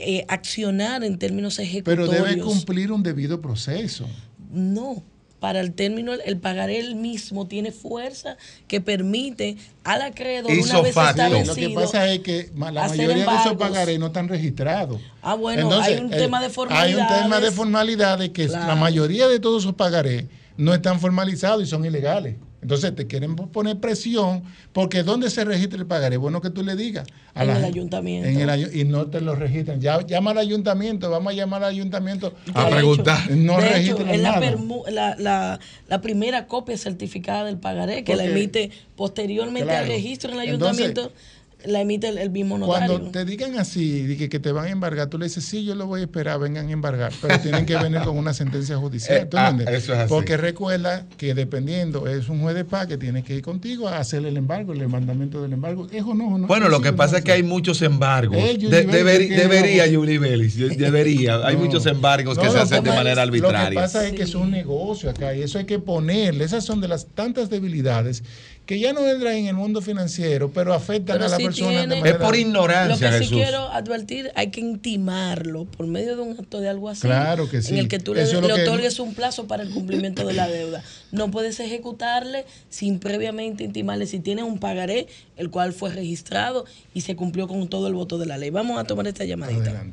eh, accionar en términos Pero ejecutorios. debe cumplir un debido proceso. No. Para el término, el pagaré el mismo tiene fuerza que permite al acreedor, una Hizo vez facto. está Lo que pasa es que la mayoría de esos pagarés no están registrados. Ah, bueno, Entonces, hay un eh, tema de Hay formalidades. un tema de formalidades que Claro. la mayoría de todos esos pagarés no están formalizados y son ilegales. Entonces te quieren poner presión porque ¿dónde se registra el pagaré? Bueno que tú le digas. a En la el ayuntamiento. En el ayu- y no te lo registran. Ya, llama al ayuntamiento, vamos a llamar al ayuntamiento A preguntar. hecho- No de hecho, registran es la, nada. la, la- la primera copia certificada del pagaré que la emite posteriormente Claro. al registro en el Entonces, ayuntamiento, la emite el, el mismo notario. Cuando te digan así, que, que te van a embargar, tú le dices, sí, yo lo voy a esperar, vengan a embargar, pero tienen que venir con una sentencia judicial. Eh, ¿tú ah, eso es así. Porque recuerda que dependiendo, es un juez de paz que tiene que ir contigo a hacer el embargo, el mandamiento del embargo. Eso no, no Bueno, lo que pasa no es que hay muchos embargos. Eh, De- debería. Julie Bellis, de- debería. Hay No. muchos embargos que se hacen de manera Lo que arbitraria. pasa es que es un negocio acá y eso hay que ponerle. Esas son de las tantas debilidades que ya no entran en el mundo financiero, pero afectan Pero a la sí persona tiene- de manera... Es por ignorancia, Lo que sí Jesús. quiero advertir, hay que intimarlo por medio de un acto de algo así. Claro que sí. En el que tú le, Eso es lo le que- otorgues un plazo para el cumplimiento de la deuda. No puedes ejecutarle sin previamente intimarle si tiene un pagaré, el cual fue registrado y se cumplió con todo el voto de la ley. Vamos a tomar esta llamadita.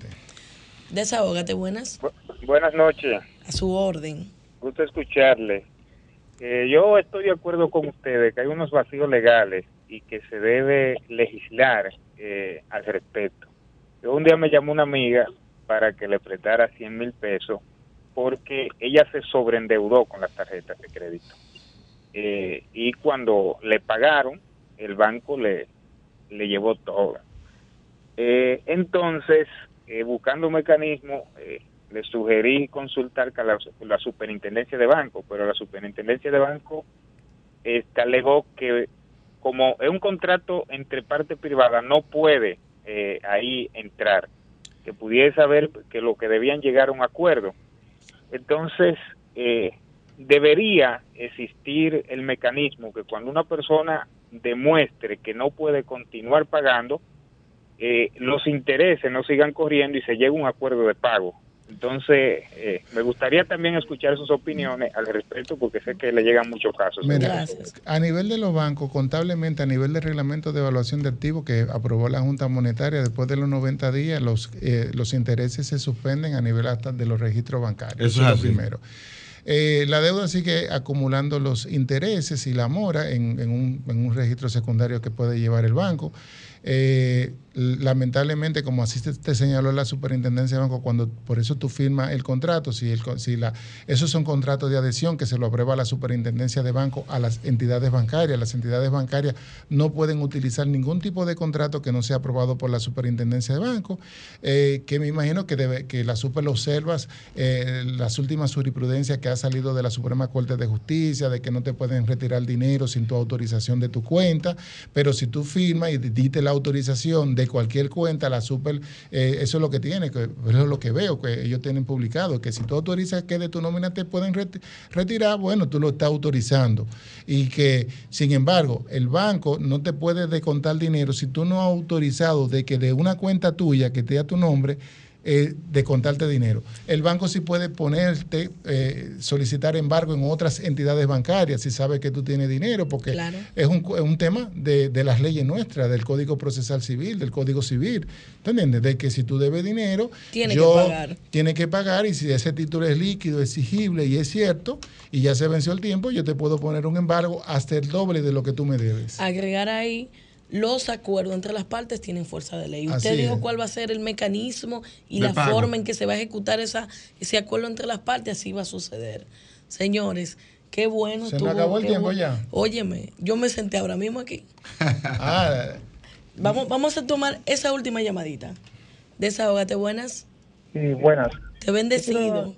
Desahógate, buenas. Buenas noches. A su orden. Gusto escucharle. Eh, yo estoy de acuerdo con ustedes que hay unos vacíos legales y que se debe legislar eh, al respecto. Yo un día me llamó una amiga para que le prestara 100 mil pesos porque ella se sobreendeudó con las tarjetas de crédito. Eh, y cuando le pagaron, el banco le, le llevó todo. Eh, entonces, eh, buscando un mecanismo, le sugerí consultar con la, superintendencia de banco, pero la superintendencia de banco este, alegó que como es un contrato entre parte privada, no puede eh, ahí entrar, que pudiese haber que lo que debían llegar a un acuerdo. Entonces, eh, debería existir el mecanismo que cuando una persona demuestre que no puede continuar pagando, eh, los intereses no sigan corriendo y se llegue a un acuerdo de pago. Entonces, eh, me gustaría también escuchar sus opiniones al respecto porque sé que le llegan muchos casos. Mira, a nivel de los bancos, contablemente, a nivel del reglamento de evaluación de activos que aprobó la Junta Monetaria, después de los 90 días, los, eh, los intereses se suspenden a nivel hasta de los registros bancarios. Eso es es lo así. primero. Eh, la deuda sigue acumulando los intereses y la mora en, en un, en un registro secundario que puede llevar el banco. Eh, lamentablemente, como así te, señaló la superintendencia de banco, cuando por eso tú firmas el contrato, si, el, si la, esos son contratos de adhesión que se lo aprueba la superintendencia de banco a las entidades bancarias. Las entidades bancarias no pueden utilizar ningún tipo de contrato que no sea aprobado por la superintendencia de banco, eh, que me imagino que, debe, que la super observas, eh, las últimas jurisprudencias que ha salido de la Suprema Corte de Justicia, de que no te pueden retirar dinero sin tu autorización de tu cuenta, pero si tú firmas y diste la autorización de cualquier cuenta, la super, eh, eso es lo que tiene, que, eso es lo que veo, que ellos tienen publicado, que si tú autorizas que de tu nómina te pueden reti- retirar, bueno, tú lo estás autorizando. Y que, sin embargo, el banco no te puede descontar dinero si tú no has autorizado de que de una cuenta tuya que esté a tu nombre, eh, de contarte dinero. El banco sí puede ponerte, eh, solicitar embargo en otras entidades bancarias si sabe que tú tienes dinero, porque Claro. es, un, es un tema de, de las leyes nuestras, del Código Procesal Civil, del Código Civil. ¿Te entiendes? De que si tú debes dinero, Tiene yo- que pagar. Tiene que pagar y si ese título es líquido, exigible y es cierto, y ya se venció el tiempo, yo te puedo poner un embargo hasta el doble de lo que tú me debes. Agregar ahí los acuerdos entre las partes tienen fuerza de ley. Usted Así dijo es. cuál va a ser el mecanismo y De la pago. forma en que se va a ejecutar esa, ese acuerdo entre las partes, así va a suceder. Señores, qué bueno. Se tuvo- acabó el tiempo bueno. ya. Óyeme, yo me senté ahora mismo aquí. Ah, Vamos, vamos a tomar esa última llamadita. Desahógate, buenas. Sí, buenas. Te bendecido.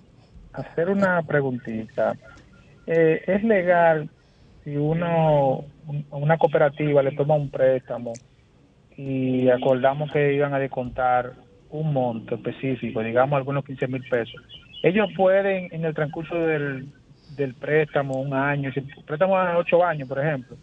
Hacer una preguntita. Eh, ¿Es legal si uno, un- una cooperativa le toma un préstamo y acordamos que iban a descontar un monto específico, digamos algunos 15 mil pesos? Ellos pueden en el transcurso del, del préstamo, un año, si el préstamo a ocho años, por ejemplo,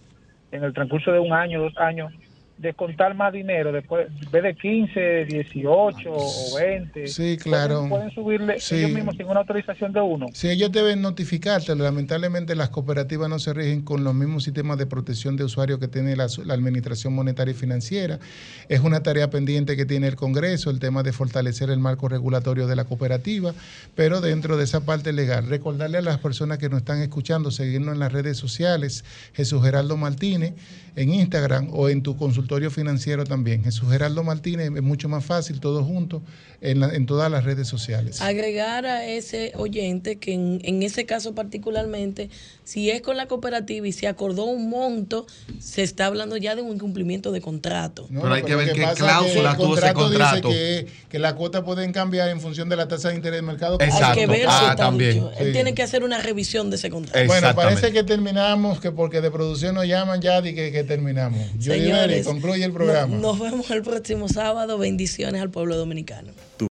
en el transcurso de un año, dos años, descontar más dinero después, en vez de 15, 18 o 20. Sí, claro. Pueden, pueden subirle Sí. ellos mismos sin una autorización de uno. Si ellos deben notificarte, lamentablemente las cooperativas no se rigen con los mismos sistemas de protección de usuarios que tiene la, la Administración Monetaria y Financiera. Es una tarea pendiente que tiene el Congreso, el tema de fortalecer el marco regulatorio de la cooperativa, pero dentro de esa parte legal, recordarle a las personas que nos están escuchando, seguirnos en las redes sociales, Jesús Geraldo Martínez, en Instagram o en tu consultorio financiero también. Jesús Geraldo Martínez es mucho más fácil, todos juntos, en, la- en todas las redes sociales. agregar a ese oyente que en, en ese caso particularmente, si es con la cooperativa y se acordó un monto, se está hablando ya de un incumplimiento de contrato. No, no, lo pasa es que el contrato dice que, que las cuotas pueden cambiar en función de la tasa de interés del mercado. Hay que ver Ah, también. dicho. Él Sí. tiene que hacer una revisión de ese contrato. Bueno, parece que terminamos, que porque de producción nos llaman ya y que, que terminamos. Yo Señores, concluye el programa. no- nos vemos el próximo sábado. Bendiciones al pueblo dominicano.